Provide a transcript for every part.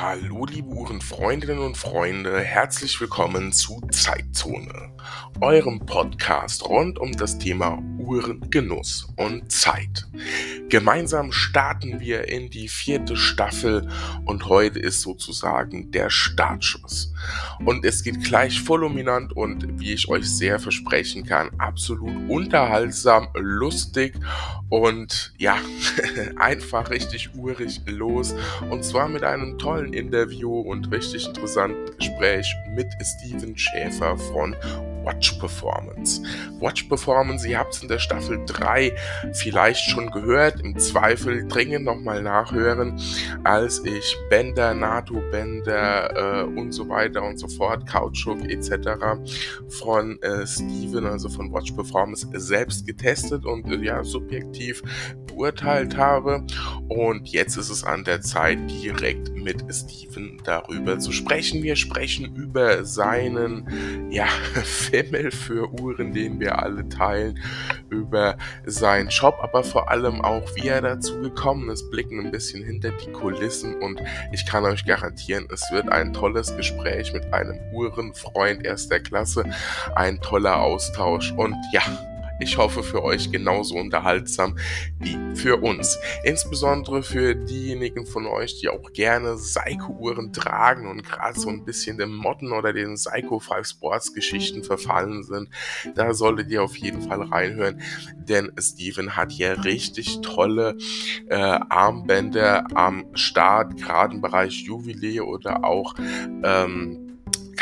Hallo liebe Uhrenfreundinnen und Freunde, herzlich willkommen zu Zeitzone, eurem Podcast rund um das Thema Uhrengenuss und Zeit. Gemeinsam starten wir in die vierte Staffel und heute ist sozusagen der Startschuss. Und es geht gleich fulminant und wie ich euch sehr versprechen kann, absolut unterhaltsam, lustig und ja, einfach richtig urig los und zwar mit einem tollen tollen Interview und richtig interessanten Gespräch mit Steven Schäfer von Watch Performance. Watch Performance, ihr habt es in der Staffel 3 vielleicht schon gehört, im Zweifel dringend nochmal nachhören, als ich Bänder, NATO-Bänder äh, und so weiter und so fort, Kautschuk etc. von äh, Steven, also von Watch Performance, selbst getestet und äh, ja, subjektiv beurteilt habe. Und jetzt ist es an der Zeit, direkt mit Steven darüber zu sprechen. Wir sprechen über seinen, ja, Fimmel für Uhren, den wir alle teilen, über seinen Shop, aber vor allem auch, wie er dazu gekommen ist, blicken ein bisschen hinter die Kulissen und ich kann euch garantieren, es wird ein tolles Gespräch mit einem Uhrenfreund erster Klasse, ein toller Austausch und ja, ich hoffe für euch genauso unterhaltsam wie für uns. Insbesondere für diejenigen von euch, die auch gerne Psycho-Uhren tragen und gerade so ein bisschen dem Modden oder den Psycho 5 Sports Geschichten verfallen sind. Da solltet ihr auf jeden Fall reinhören, denn Steven hat hier richtig tolle äh, Armbänder am Start, gerade im Bereich Jubiläe oder auch ähm,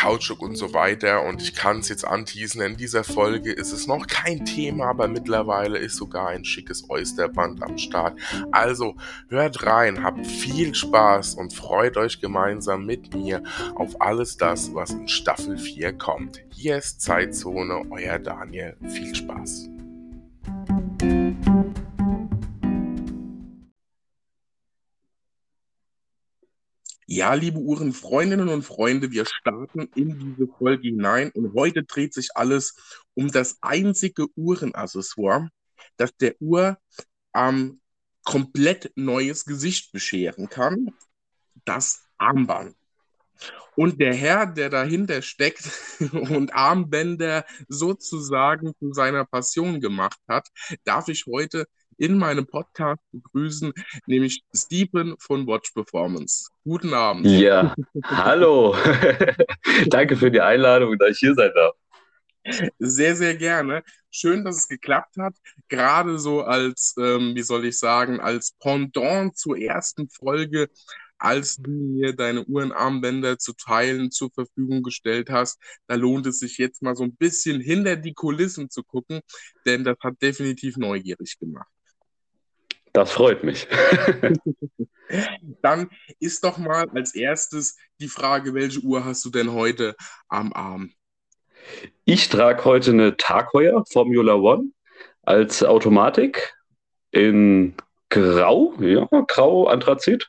Kautschuk und so weiter. Und ich kann es jetzt anteasen, in dieser Folge ist es noch kein Thema, aber mittlerweile ist sogar ein schickes Oysterband am Start. Also hört rein, habt viel Spaß und freut euch gemeinsam mit mir auf alles das, was in Staffel 4 kommt. Hier ist Zeitzone, euer Daniel. Viel Spaß. Ja, liebe Uhrenfreundinnen und Freunde, wir starten in diese Folge hinein und heute dreht sich alles um das einzige Uhrenaccessoire, das der Uhr ähm, komplett neues Gesicht bescheren kann, das Armband. Und der Herr, der dahinter steckt und Armbänder sozusagen zu seiner Passion gemacht hat, darf ich heute in meinem Podcast begrüßen, nämlich Stephen von Watch Performance. Guten Abend. Ja, hallo. Danke für die Einladung, dass ich hier sein darf. Sehr, sehr gerne. Schön, dass es geklappt hat. Gerade so als, ähm, wie soll ich sagen, als Pendant zur ersten Folge, als du mir deine Uhrenarmbänder zu teilen zur Verfügung gestellt hast. Da lohnt es sich jetzt mal so ein bisschen hinter die Kulissen zu gucken, denn das hat definitiv neugierig gemacht. Das freut mich. Dann ist doch mal als erstes die Frage, welche Uhr hast du denn heute am Arm? Ich trage heute eine Tagheuer Formula One als Automatik in Grau, ja, Grau Anthrazit.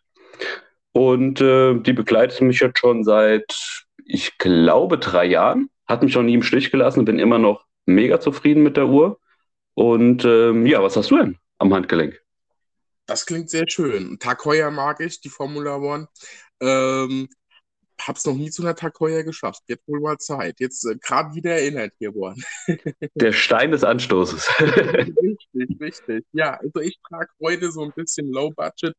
Und äh, die begleitet mich jetzt schon seit, ich glaube, drei Jahren. Hat mich noch nie im Stich gelassen, bin immer noch mega zufrieden mit der Uhr. Und ähm, ja, was hast du denn am Handgelenk? Das klingt sehr schön. Tag Heuer mag ich, die Formula One. Ähm, hab's noch nie zu einer Tag Heuer geschafft. Jetzt wohl mal Zeit. Jetzt äh, gerade wieder erinnert hier worden. Der Stein des Anstoßes. richtig, richtig. Ja, also ich trage heute so ein bisschen Low Budget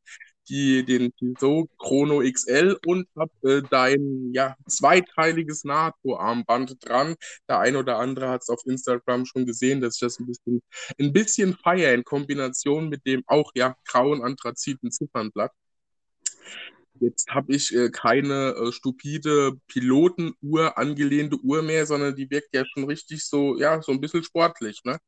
die, den Tissot Chrono XL und habe äh, dein ja, zweiteiliges NATO-Armband dran. Der ein oder andere hat es auf Instagram schon gesehen, dass ich das ein bisschen, ein bisschen feier in Kombination mit dem auch ja grauen anthraziten Ziffernblatt. Jetzt habe ich äh, keine äh, stupide Pilotenuhr angelehnte Uhr mehr, sondern die wirkt ja schon richtig so, ja, so ein bisschen sportlich, ne?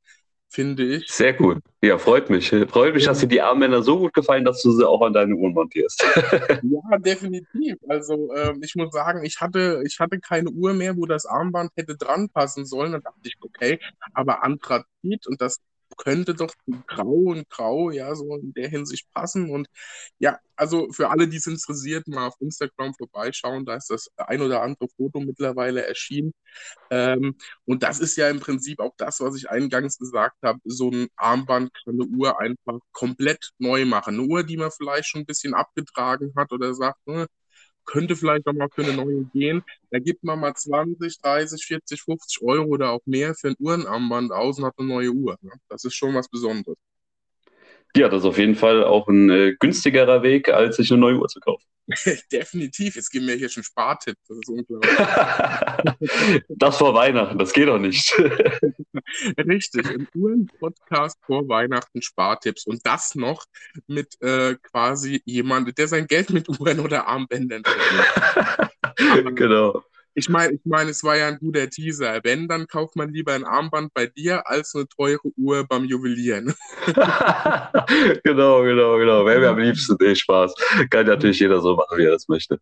Finde ich. Sehr gut. Ja, freut mich. Freut mich, dass dir die Armbänder so gut gefallen, dass du sie auch an deine Uhren montierst. ja, definitiv. Also ähm, ich muss sagen, ich hatte, ich hatte keine Uhr mehr, wo das Armband hätte dran passen sollen. Dann dachte ich, okay, aber Anthrazit und das könnte doch grau und grau, ja, so in der Hinsicht passen. Und ja, also für alle, die es interessiert, mal auf Instagram vorbeischauen, da ist das ein oder andere Foto mittlerweile erschienen. Ähm, und das ist ja im Prinzip auch das, was ich eingangs gesagt habe. So ein Armband kann eine Uhr einfach komplett neu machen. Eine Uhr, die man vielleicht schon ein bisschen abgetragen hat oder sagt, ne, könnte vielleicht auch mal für eine neue gehen. Da gibt man mal 20, 30, 40, 50 Euro oder auch mehr für ein Uhrenarmband aus und hat eine neue Uhr. Ne? Das ist schon was Besonderes. Ja, das ist auf jeden Fall auch ein äh, günstigerer Weg, als sich eine neue Uhr zu kaufen. Definitiv. Jetzt geben wir hier schon Spartipp. Das ist unglaublich. das vor Weihnachten, das geht doch nicht. Richtig. Ein Uhren-Podcast vor Weihnachten Spartipps. Und das noch mit äh, quasi jemandem, der sein Geld mit Uhren oder Armbändern verdient. genau. Ich meine, ich meine, es war ja ein guter Teaser. Wenn, dann kauft man lieber ein Armband bei dir als eine teure Uhr beim Juwelieren. genau, genau, genau. Wäre mir am liebsten. Nee, Spaß. Kann natürlich jeder so machen, wie er das möchte.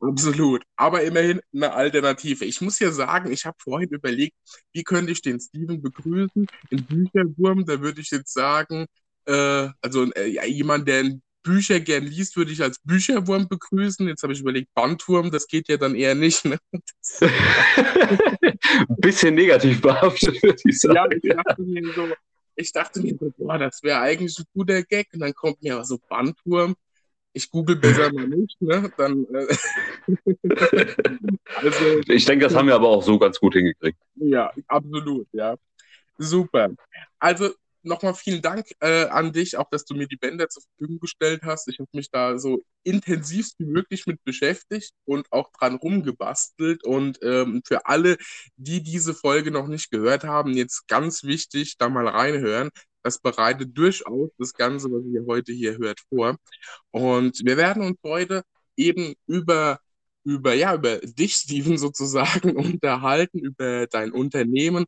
Absolut. Aber immerhin eine Alternative. Ich muss ja sagen, ich habe vorhin überlegt, wie könnte ich den Steven begrüßen? In Bücherwurm, da würde ich jetzt sagen, äh, also äh, jemand, der ein Bücher gern liest, würde ich als Bücherwurm begrüßen. Jetzt habe ich überlegt, Bandwurm, das geht ja dann eher nicht. Ne? Ein bisschen negativ behaftet, würde ich sagen. Ja, ich dachte mir so, ich dachte mir so, boah, das wäre eigentlich ein guter Gag. Und dann kommt mir aber so Bandwurm. Ich google besser mal nicht, ne? Dann, äh also, ich denke, das haben wir aber auch so ganz gut hingekriegt. Ja, absolut, ja. Super. Also nochmal vielen Dank äh, an dich, auch dass du mir die Bänder zur Verfügung gestellt hast. Ich habe mich da so intensiv wie möglich mit beschäftigt und auch dran rumgebastelt. Und ähm, für alle, die diese Folge noch nicht gehört haben, jetzt ganz wichtig, da mal reinhören. Das bereitet durchaus das Ganze, was ihr heute hier hört, vor. Und wir werden uns heute eben über über, ja, über dich, Steven, sozusagen unterhalten, über dein Unternehmen,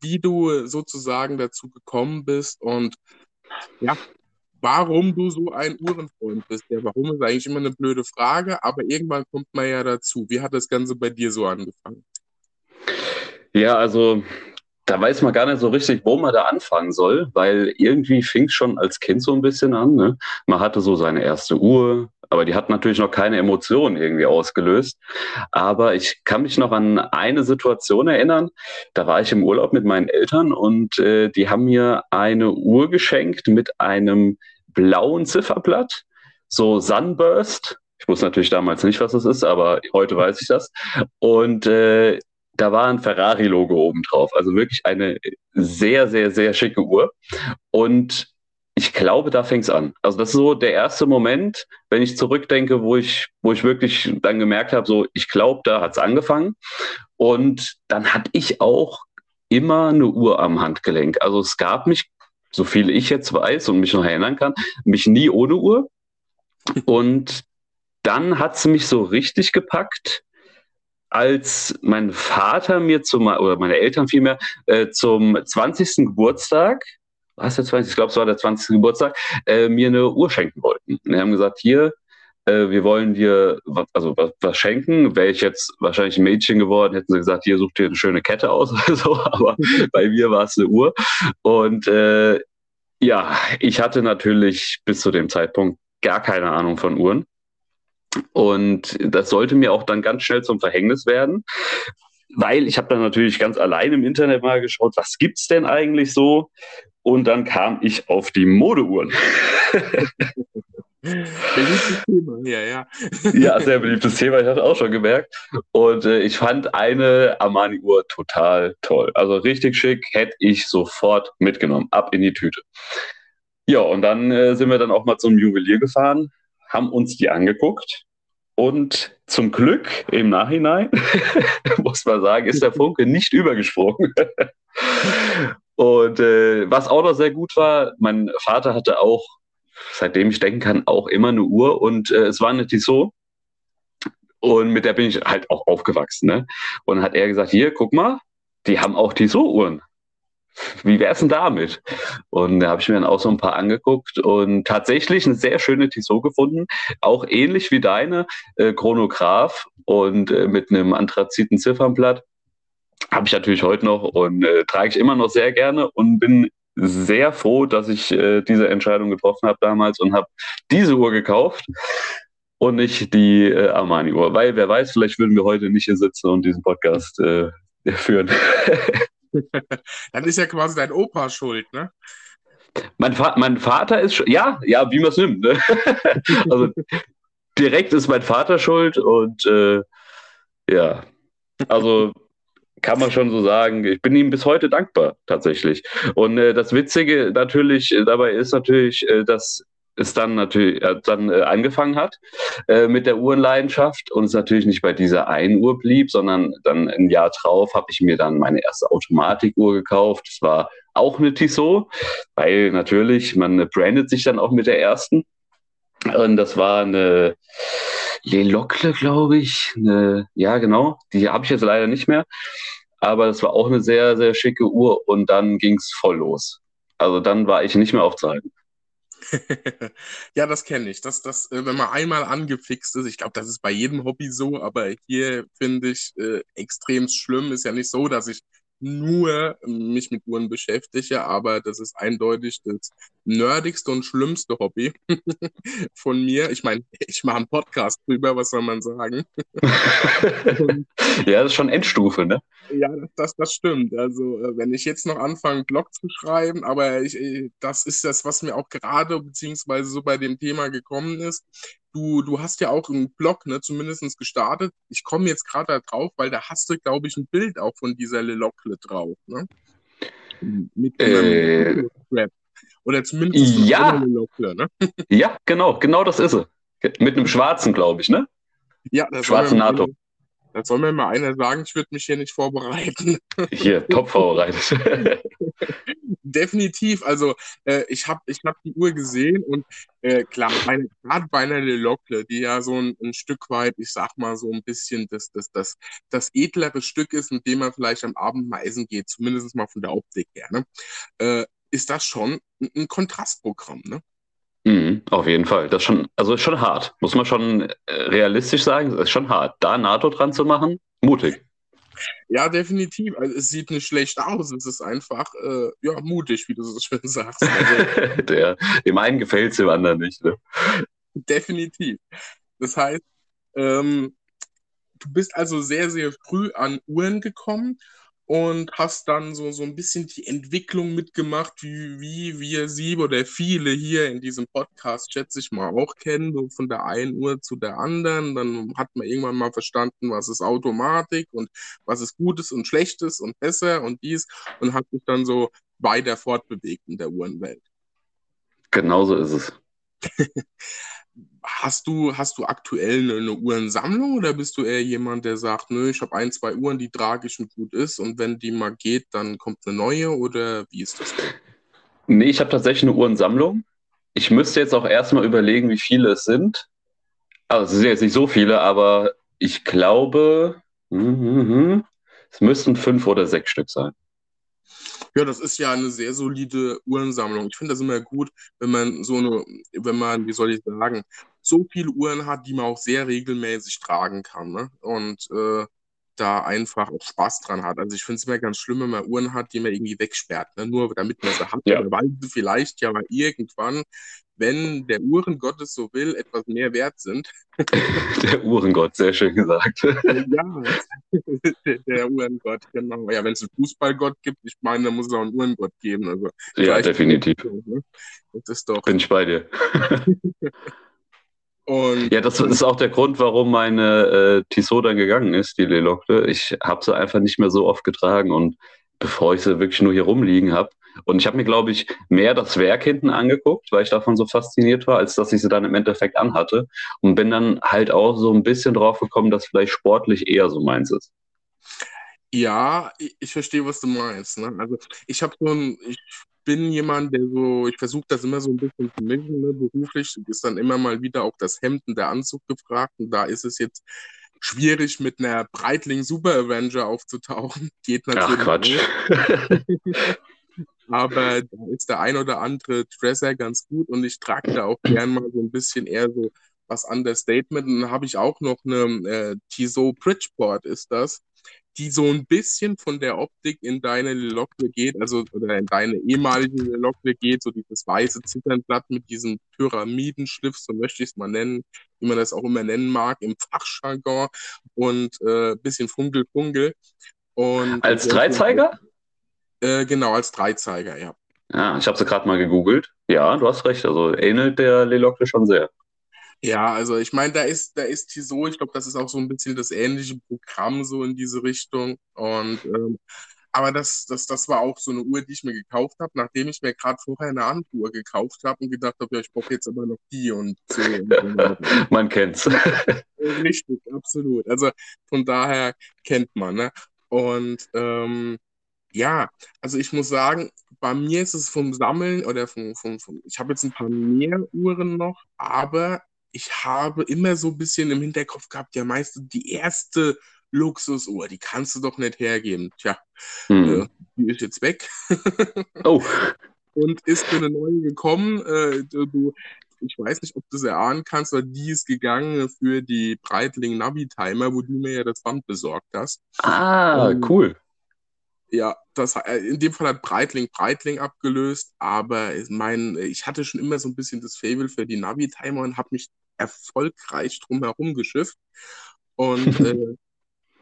wie du sozusagen dazu gekommen bist und ja, warum du so ein Uhrenfreund bist. Ja, warum ist eigentlich immer eine blöde Frage, aber irgendwann kommt man ja dazu. Wie hat das Ganze bei dir so angefangen? Ja, also da weiß man gar nicht so richtig, wo man da anfangen soll, weil irgendwie fing es schon als Kind so ein bisschen an. Ne? Man hatte so seine erste Uhr, aber die hat natürlich noch keine Emotionen irgendwie ausgelöst. Aber ich kann mich noch an eine Situation erinnern. Da war ich im Urlaub mit meinen Eltern und äh, die haben mir eine Uhr geschenkt mit einem blauen Zifferblatt, so Sunburst. Ich wusste natürlich damals nicht, was das ist, aber heute weiß ich das. Und äh, da war ein Ferrari-Logo oben drauf. Also wirklich eine sehr, sehr, sehr schicke Uhr. Und ich glaube, da fängt es an. Also das ist so der erste Moment, wenn ich zurückdenke, wo ich, wo ich wirklich dann gemerkt habe, so ich glaube, da hat es angefangen. Und dann hatte ich auch immer eine Uhr am Handgelenk. Also es gab mich, so viel ich jetzt weiß und mich noch erinnern kann, mich nie ohne Uhr. Und dann hat es mich so richtig gepackt, als mein Vater mir zum, oder meine Eltern vielmehr, äh, zum 20. Geburtstag was der 20. Ich glaube, es war der 20. Geburtstag, äh, mir eine Uhr schenken wollten. Und die haben gesagt, hier, äh, wir wollen dir was, also was, was schenken. Wäre ich jetzt wahrscheinlich ein Mädchen geworden, hätten sie gesagt, hier such dir eine schöne Kette aus oder so. Aber bei mir war es eine Uhr. Und äh, ja, ich hatte natürlich bis zu dem Zeitpunkt gar keine Ahnung von Uhren. Und das sollte mir auch dann ganz schnell zum Verhängnis werden, weil ich habe dann natürlich ganz allein im Internet mal geschaut, was gibt es denn eigentlich so? Und dann kam ich auf die Modeuhren. Beliebtes Thema, ja, ja. ja, sehr beliebtes Thema, ich hatte auch schon gemerkt. Und äh, ich fand eine Armani-Uhr total toll. Also richtig schick, hätte ich sofort mitgenommen, ab in die Tüte. Ja, und dann äh, sind wir dann auch mal zum Juwelier gefahren, haben uns die angeguckt. Und zum Glück im Nachhinein, muss man sagen, ist der Funke nicht übergesprungen. Und äh, was auch noch sehr gut war, mein Vater hatte auch, seitdem ich denken kann, auch immer eine Uhr und äh, es war eine Tissot. Und mit der bin ich halt auch aufgewachsen. Ne? Und hat er gesagt, hier, guck mal, die haben auch Tissot-Uhren. Wie wär's denn damit? Und da habe ich mir dann auch so ein paar angeguckt und tatsächlich eine sehr schöne Tissot gefunden, auch ähnlich wie deine, äh, Chronograph und äh, mit einem anthraziten Ziffernblatt habe ich natürlich heute noch und äh, trage ich immer noch sehr gerne und bin sehr froh, dass ich äh, diese Entscheidung getroffen habe damals und habe diese Uhr gekauft und nicht die äh, Armani-Uhr. Weil wer weiß, vielleicht würden wir heute nicht hier sitzen und diesen Podcast äh, führen. Dann ist ja quasi dein Opa schuld, ne? Mein, Va mein Vater ist schon, ja, ja, wie man es nimmt. Ne? also direkt ist mein Vater schuld und äh, ja, also kann man schon so sagen. Ich bin ihm bis heute dankbar, tatsächlich. Und äh, das Witzige natürlich dabei ist natürlich, äh, dass es dann natürlich äh, dann äh, angefangen hat äh, mit der Uhrenleidenschaft und es natürlich nicht bei dieser einen Uhr blieb, sondern dann ein Jahr drauf habe ich mir dann meine erste Automatikuhr gekauft. Das war auch eine Tissot, weil natürlich man brandet sich dann auch mit der ersten. Und das war eine Lelocle, glaube ich. Eine, ja, genau. Die habe ich jetzt leider nicht mehr. Aber das war auch eine sehr, sehr schicke Uhr und dann ging es voll los. Also dann war ich nicht mehr aufzuhalten. ja, das kenne ich. Das, das, äh, wenn man einmal angefixt ist, ich glaube, das ist bei jedem Hobby so, aber hier finde ich äh, extrem schlimm. Ist ja nicht so, dass ich nur mich mit Uhren beschäftige, aber das ist eindeutig das nerdigste und schlimmste Hobby von mir. Ich meine, ich mache einen Podcast drüber, was soll man sagen? ja, das ist schon Endstufe, ne? Ja, das, das stimmt. Also, äh, wenn ich jetzt noch anfange, einen Blog zu schreiben, aber ich, äh, das ist das, was mir auch gerade, beziehungsweise so bei dem Thema gekommen ist. Du, du hast ja auch einen Blog, ne, zumindest gestartet. Ich komme jetzt gerade da drauf, weil da hast du, glaube ich, ein Bild auch von dieser Lelocle drauf, ne? Mit äh. Oder zumindest ja. Lelocle, ne? ja, genau, genau das ist sie. Mit einem schwarzen, glaube ich, ne? Ja, das schwarzen NATO. Eine, da soll mir mal einer sagen, ich würde mich hier nicht vorbereiten. Hier, top vorbereitet. Definitiv. Also äh, ich habe ich hab die Uhr gesehen und äh, klar, gerade bei einer Lelocle, die ja so ein, ein, Stück weit, ich sag mal so ein bisschen das, das, das, das edlere Stück ist, mit dem man vielleicht am Abend mal essen geht, zumindest mal von der Optik her, ne? äh, ist das schon ein, ein Kontrastprogramm. Ne? Mhm, auf jeden Fall. Das ist schon, also ist schon hart. Muss man schon äh, realistisch sagen, das ist schon hart. Da NATO dran zu machen, mutig. Ja, definitiv. Also, es sieht nicht schlecht aus. Es ist einfach äh, ja, mutig, wie du so schön sagst. Also, Der, dem einen gefällt es, dem anderen nicht. Ne? Definitiv. Das heißt, ähm, du bist also sehr, sehr früh an Uhren gekommen und hast dann so, so ein bisschen die Entwicklung mitgemacht, wie, wie wir sie oder viele hier in diesem Podcast, schätze ich mal, auch kennen, so von der einen Uhr zu der anderen. Dann hat man irgendwann mal verstanden, was ist Automatik und was ist Gutes und Schlechtes und besser und dies und hat sich dann so weiter fortbewegt in der Uhrenwelt. Genauso ist es. Hast du, hast du aktuell eine, eine, Uhrensammlung oder bist du eher jemand, der sagt, nö, ich habe ein, zwei Uhren, die tragisch und gut ist und wenn die mal geht, dann kommt eine neue oder wie ist das? Nee, ich habe tatsächlich eine Uhrensammlung. Ich müsste jetzt auch erstmal überlegen, wie viele es sind. Also es sind jetzt nicht so viele, aber ich glaube, mm, es müssten fünf oder sechs Stück sein. Ja, das ist ja eine sehr solide Uhrensammlung. Ich finde das immer gut, wenn man so eine, wenn man, wie soll ich sagen, so viele Uhren hat, die man auch sehr regelmäßig tragen kann. Ne? Und äh, da einfach auch Spaß dran hat. Also ich finde es immer ganz schlimm, wenn man Uhren hat, die man irgendwie wegsperrt, ne? nur damit man sie hat, ja. weil sie vielleicht ja mal irgendwann, wenn der Uhrengott es so will, etwas mehr wert sind. Der Uhrengott, sehr schön gesagt. ja, der Uhrengott, genau. Ja, wenn es einen Fußballgott gibt, ich meine, dann muss es auch einen Uhrengott geben. Also, ja, definitiv. Ne? Das ist doch. Bin ich bei dir. Und ja, das ist auch der Grund, warum meine äh, Tissot dann gegangen ist, die Lelocke. Ich habe sie einfach nicht mehr so oft getragen und bevor ich sie wirklich nur hier rumliegen habe. Und ich habe mir, glaube ich, mehr das Werk hinten angeguckt, weil ich davon so fasziniert war, als dass ich sie dann im Endeffekt anhatte. Und bin dann halt auch so ein bisschen drauf gekommen, dass vielleicht sportlich eher so meins ist. Ja, ich, ich verstehe, was du meinst. Ne? Also ich habe so ein, ich bin jemand, der so, ich versuche das immer so ein bisschen zu mischen, ne? beruflich ist dann immer mal wieder auch das Hemd und der Anzug gefragt und da ist es jetzt schwierig mit einer Breitling Super Avenger aufzutauchen. Geht natürlich. Ach Quatsch. Aber da ist der ein oder andere Dresser ganz gut und ich trage da auch gern mal so ein bisschen eher so was Understatement. Und dann habe ich auch noch eine äh, Tissot Bridgeport ist das die so ein bisschen von der Optik in deine Lokle geht, also oder in deine ehemalige Lokle geht, so dieses weiße Zitternblatt mit diesem Pyramidenschliff, so möchte ich es mal nennen, wie man das auch immer nennen mag, im Fachjargon und äh, bisschen Funkel-Funkel. als Dreizeiger? Äh, genau, als Dreizeiger, ja. Ja, ich habe sie gerade mal gegoogelt. Ja, du hast recht. Also ähnelt der Lelokle schon sehr. Ja, also ich meine, da ist, da ist Tissot, ich glaube, das ist auch so ein bisschen das ähnliche Programm so in diese Richtung. Und ähm, aber das, das, das war auch so eine Uhr, die ich mir gekauft habe, nachdem ich mir gerade vorher eine andere Uhr gekauft habe und gedacht habe, ja, ich brauche jetzt aber noch die und so. man kennt's. Richtig, absolut. Also von daher kennt man, ne? Und ähm, ja, also ich muss sagen, bei mir ist es vom Sammeln oder vom, vom, vom ich habe jetzt ein paar mehr Uhren noch, aber ich habe immer so ein bisschen im Hinterkopf gehabt, ja, meistens die erste Luxusuhr, die kannst du doch nicht hergeben. Tja, hm. äh, die ist jetzt weg. oh. Und ist für eine neue gekommen. Äh, du, ich weiß nicht, ob du es erahnen kannst, aber die ist gegangen für die Breitling Navi Timer, wo du mir ja das Band besorgt hast. Ah, ähm, cool. Ja, das, äh, in dem Fall hat Breitling Breitling abgelöst, aber ich, mein, ich hatte schon immer so ein bisschen das Fable für die Navi-Timer und habe mich erfolgreich drumherum geschifft. Und äh,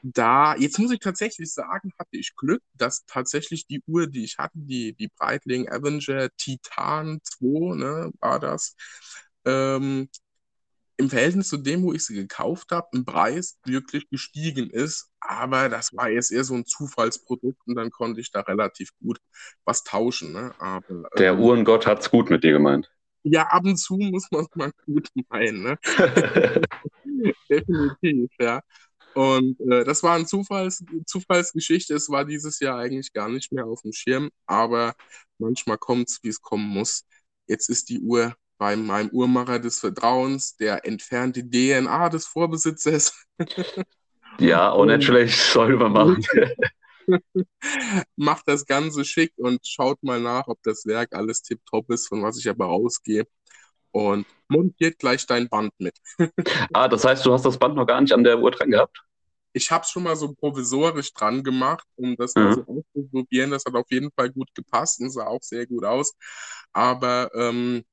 da, jetzt muss ich tatsächlich sagen, hatte ich Glück, dass tatsächlich die Uhr, die ich hatte, die, die Breitling Avenger Titan 2, ne, war das, ähm, im Verhältnis zu dem, wo ich sie gekauft habe, im Preis wirklich gestiegen ist. Aber das war jetzt eher so ein Zufallsprodukt und dann konnte ich da relativ gut was tauschen. Ne? Aber, Der ähm, Uhrengott hat es gut mit dir gemeint. Ja, ab und zu muss man es mal gut meinen. Ne? Definitiv, ja. Und äh, das war eine Zufalls Zufallsgeschichte. Es war dieses Jahr eigentlich gar nicht mehr auf dem Schirm, aber manchmal kommt es, wie es kommen muss. Jetzt ist die Uhr bei meinem Uhrmacher des Vertrauens, der entfernte DNA des Vorbesitzers. ja, auch nicht schlecht, soll man machen. Macht das Ganze schick und schaut mal nach, ob das Werk alles tipptopp ist, von was ich aber ausgehe. Und montiert gleich dein Band mit. ah, das heißt, du hast das Band noch gar nicht an der Uhr dran gehabt? Ich habe es schon mal so provisorisch dran gemacht, um das mhm. mal so auszuprobieren. Das hat auf jeden Fall gut gepasst und sah auch sehr gut aus. Aber ähm,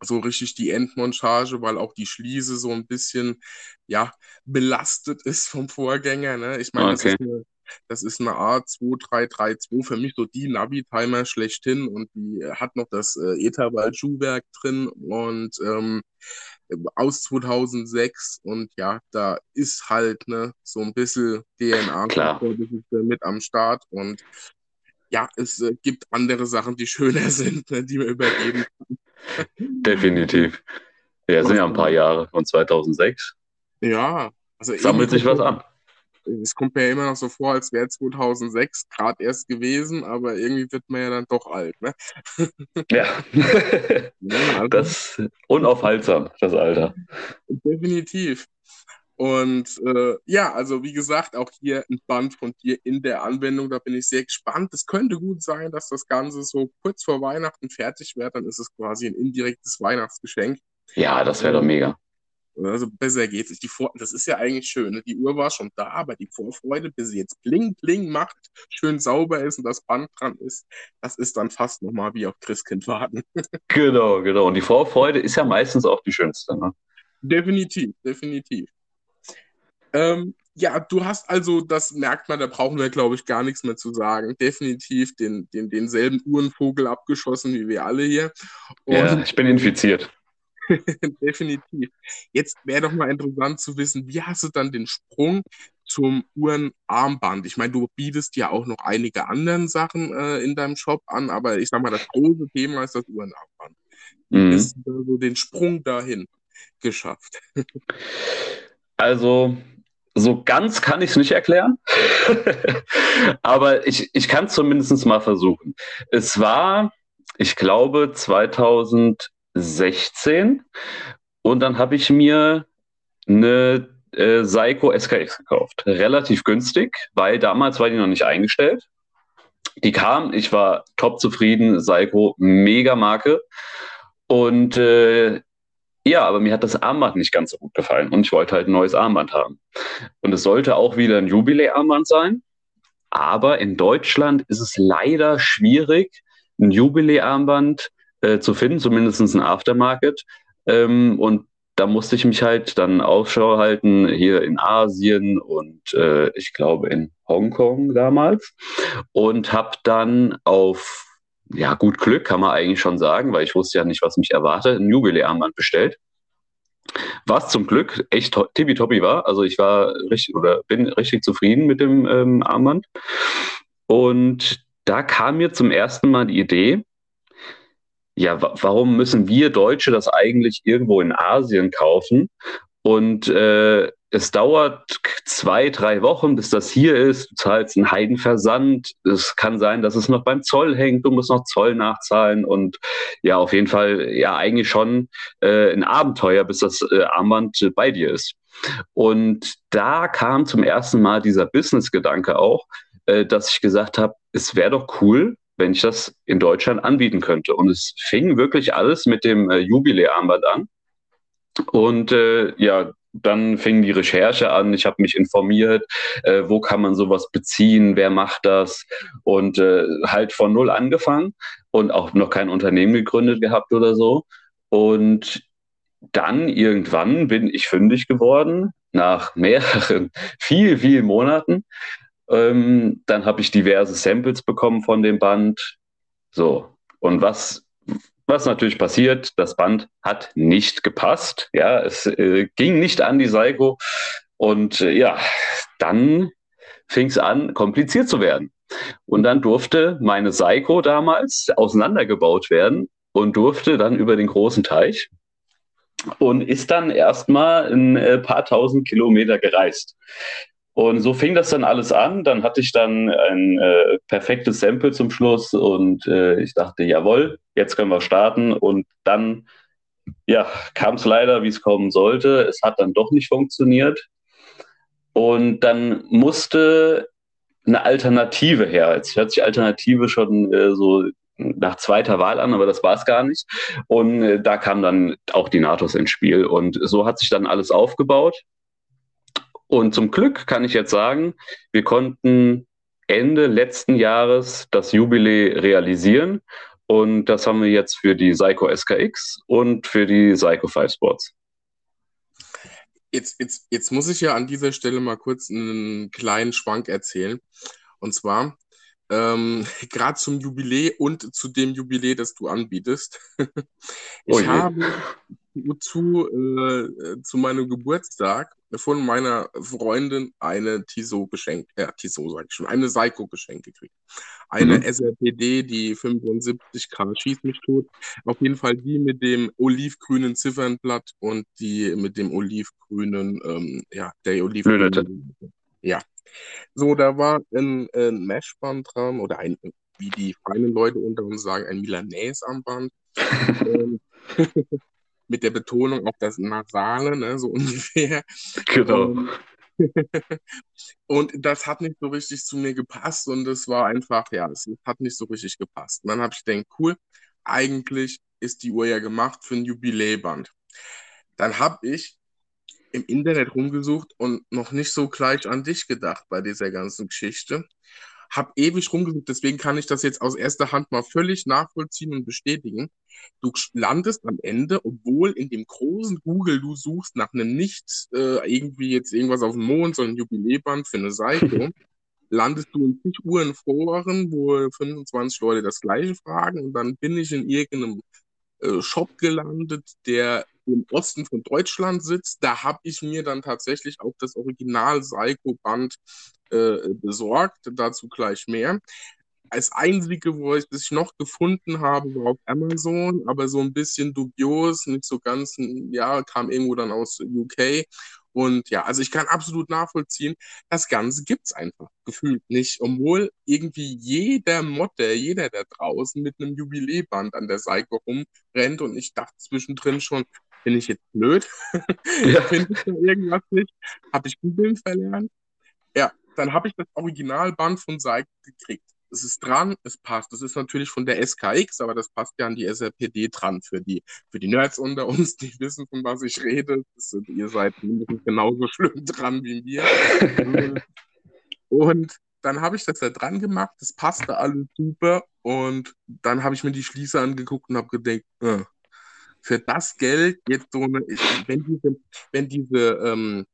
so richtig die Endmontage, weil auch die Schließe so ein bisschen, ja, belastet ist vom Vorgänger. Ne? Ich meine, okay. das ist eine das ist eine A2332, für mich so die Navi-Timer schlechthin und die hat noch das äh, Etherwald-Schuhwerk drin und ähm, aus 2006 und ja, da ist halt ne, so ein bisschen DNA mit am Start und ja, es äh, gibt andere Sachen, die schöner sind, ne, die man übergeben kann. Definitiv. Ja, sind ja ein paar Jahre von 2006. Ja. Also Sammelt sich was an. Es kommt mir ja immer noch so vor, als wäre 2006 gerade erst gewesen, aber irgendwie wird man ja dann doch alt, ne? Ja. ja also, das unaufhaltsam, das Alter. Definitiv. Und äh, ja, also wie gesagt, auch hier ein Band von dir in der Anwendung, da bin ich sehr gespannt. Es könnte gut sein, dass das Ganze so kurz vor Weihnachten fertig wird, dann ist es quasi ein indirektes Weihnachtsgeschenk. Ja, das wäre doch mega. Also besser geht's nicht. Die Vor das ist ja eigentlich schön. Ne? Die Uhr war schon da, aber die Vorfreude, bis sie jetzt bling bling macht, schön sauber ist und das Band dran ist, das ist dann fast nochmal wie auf Christkind warten. genau, genau. Und die Vorfreude ist ja meistens auch die schönste. Ne? Definitiv, definitiv. Ähm, ja, du hast also, das merkt man, da brauchen wir, glaube ich, gar nichts mehr zu sagen. Definitiv den, den, denselben Uhrenvogel abgeschossen wie wir alle hier. Und ja, ich bin infiziert. Definitiv. Jetzt wäre doch mal interessant zu wissen, wie hast du dann den Sprung zum Uhrenarmband? Ich meine, du bietest ja auch noch einige andere Sachen äh, in deinem Shop an, aber ich sag mal, das große Thema ist das Uhrenarmband. Wie mhm. hast du so den Sprung dahin geschafft? Also, so ganz kann ich es nicht erklären, aber ich, ich kann es zumindest mal versuchen. Es war, ich glaube, 2016 und dann habe ich mir eine äh, Seiko SKX gekauft. Relativ günstig, weil damals war die noch nicht eingestellt. Die kam, ich war top zufrieden, Seiko, mega Marke. Und äh, ja, aber mir hat das Armband nicht ganz so gut gefallen und ich wollte halt ein neues Armband haben. Und es sollte auch wieder ein Jubiläarmband sein. Aber in Deutschland ist es leider schwierig, ein Jubiläarmband äh, zu finden, zumindest ein Aftermarket. Ähm, und da musste ich mich halt dann Ausschau halten, hier in Asien und äh, ich glaube in Hongkong damals. Und habe dann auf ja, gut Glück kann man eigentlich schon sagen, weil ich wusste ja nicht, was mich erwartet, ein Jubiläarmband bestellt. Was zum Glück echt tippitoppi war. Also ich war richtig oder bin richtig zufrieden mit dem ähm, Armband. Und da kam mir zum ersten Mal die Idee, ja, warum müssen wir Deutsche das eigentlich irgendwo in Asien kaufen? Und äh, es dauert zwei, drei Wochen, bis das hier ist. Du zahlst einen Heidenversand. Es kann sein, dass es noch beim Zoll hängt. Du musst noch Zoll nachzahlen. Und ja, auf jeden Fall, ja, eigentlich schon äh, ein Abenteuer, bis das äh, Armband bei dir ist. Und da kam zum ersten Mal dieser Business-Gedanke auch, äh, dass ich gesagt habe, es wäre doch cool, wenn ich das in Deutschland anbieten könnte. Und es fing wirklich alles mit dem äh, Jubiläarmband an. Und äh, ja, dann fing die Recherche an. Ich habe mich informiert, äh, wo kann man sowas beziehen, wer macht das und äh, halt von null angefangen und auch noch kein Unternehmen gegründet gehabt oder so. Und dann irgendwann bin ich fündig geworden, nach mehreren, viel, vielen Monaten. Ähm, dann habe ich diverse Samples bekommen von dem Band. So, und was was natürlich passiert, das Band hat nicht gepasst. Ja, es äh, ging nicht an die Seiko. Und äh, ja, dann fing es an, kompliziert zu werden. Und dann durfte meine Seiko damals auseinandergebaut werden und durfte dann über den großen Teich und ist dann erstmal ein äh, paar tausend Kilometer gereist. Und so fing das dann alles an. Dann hatte ich dann ein äh, perfektes Sample zum Schluss und äh, ich dachte, jawohl, jetzt können wir starten. Und dann, ja, kam es leider, wie es kommen sollte. Es hat dann doch nicht funktioniert. Und dann musste eine Alternative her. Jetzt hört sich Alternative schon äh, so nach zweiter Wahl an, aber das war es gar nicht. Und äh, da kam dann auch die Natos ins Spiel. Und so hat sich dann alles aufgebaut. Und zum Glück kann ich jetzt sagen, wir konnten Ende letzten Jahres das Jubiläum realisieren. Und das haben wir jetzt für die Psycho SKX und für die Psycho 5 Sports. Jetzt, jetzt, jetzt muss ich ja an dieser Stelle mal kurz einen kleinen Schwank erzählen. Und zwar, ähm, gerade zum Jubiläum und zu dem Jubiläum, das du anbietest. ich oh habe zu, äh, zu meinem Geburtstag von meiner Freundin eine Tissot geschenkt, ja, Tissot sag ich schon, eine Seiko geschenkt gekriegt. Eine mhm. SRPD, die 75K schießt mich tot. Auf jeden Fall die mit dem olivgrünen Ziffernblatt und die mit dem olivgrünen, ähm, ja, der olivgrünen. Ja. So, da war ein, ein Meshband dran oder ein, wie die feinen Leute unter uns sagen, ein Milanese am Band. mit der Betonung auf das Nasale, ne, so ungefähr. Genau. Und, und das hat nicht so richtig zu mir gepasst und es war einfach, ja, es hat nicht so richtig gepasst. Und dann habe ich gedacht, cool, eigentlich ist die Uhr ja gemacht für ein Jubiläband. Dann habe ich im Internet rumgesucht und noch nicht so gleich an dich gedacht bei dieser ganzen Geschichte habe ewig rumgesucht, deswegen kann ich das jetzt aus erster Hand mal völlig nachvollziehen und bestätigen. Du landest am Ende, obwohl in dem großen Google du suchst nach einem nicht äh, irgendwie jetzt irgendwas auf dem Mond, sondern Jubiläband für eine Seite, landest du in zig Uhren Foren, wo 25 Leute das gleiche fragen und dann bin ich in irgendeinem äh, Shop gelandet, der im Osten von Deutschland sitzt. Da habe ich mir dann tatsächlich auch das Original Seiko-Band äh, besorgt, dazu gleich mehr. Als einzige, wo ich das noch gefunden habe, war auf Amazon, aber so ein bisschen dubios, nicht so ganz, ja, kam irgendwo dann aus UK. Und ja, also ich kann absolut nachvollziehen, das Ganze gibt es einfach gefühlt nicht, obwohl irgendwie jeder Modder, jeder da draußen mit einem Jubiläband an der Seite rumrennt und ich dachte zwischendrin schon, bin ich jetzt blöd? Ja. Finde ich da irgendwas nicht? Habe ich Googeln verlernt? Dann habe ich das Originalband von Seiko gekriegt. Es ist dran, es passt. Das ist natürlich von der SKX, aber das passt ja an die SRPD dran. Für die, für die Nerds unter uns, die wissen, von was ich rede. Das, ihr seid genauso schlimm dran wie wir. und dann habe ich das da dran gemacht, das passte alles super. Und dann habe ich mir die Schließe angeguckt und habe gedacht, äh, für das Geld jetzt so eine, wenn diese, wenn diese ähm,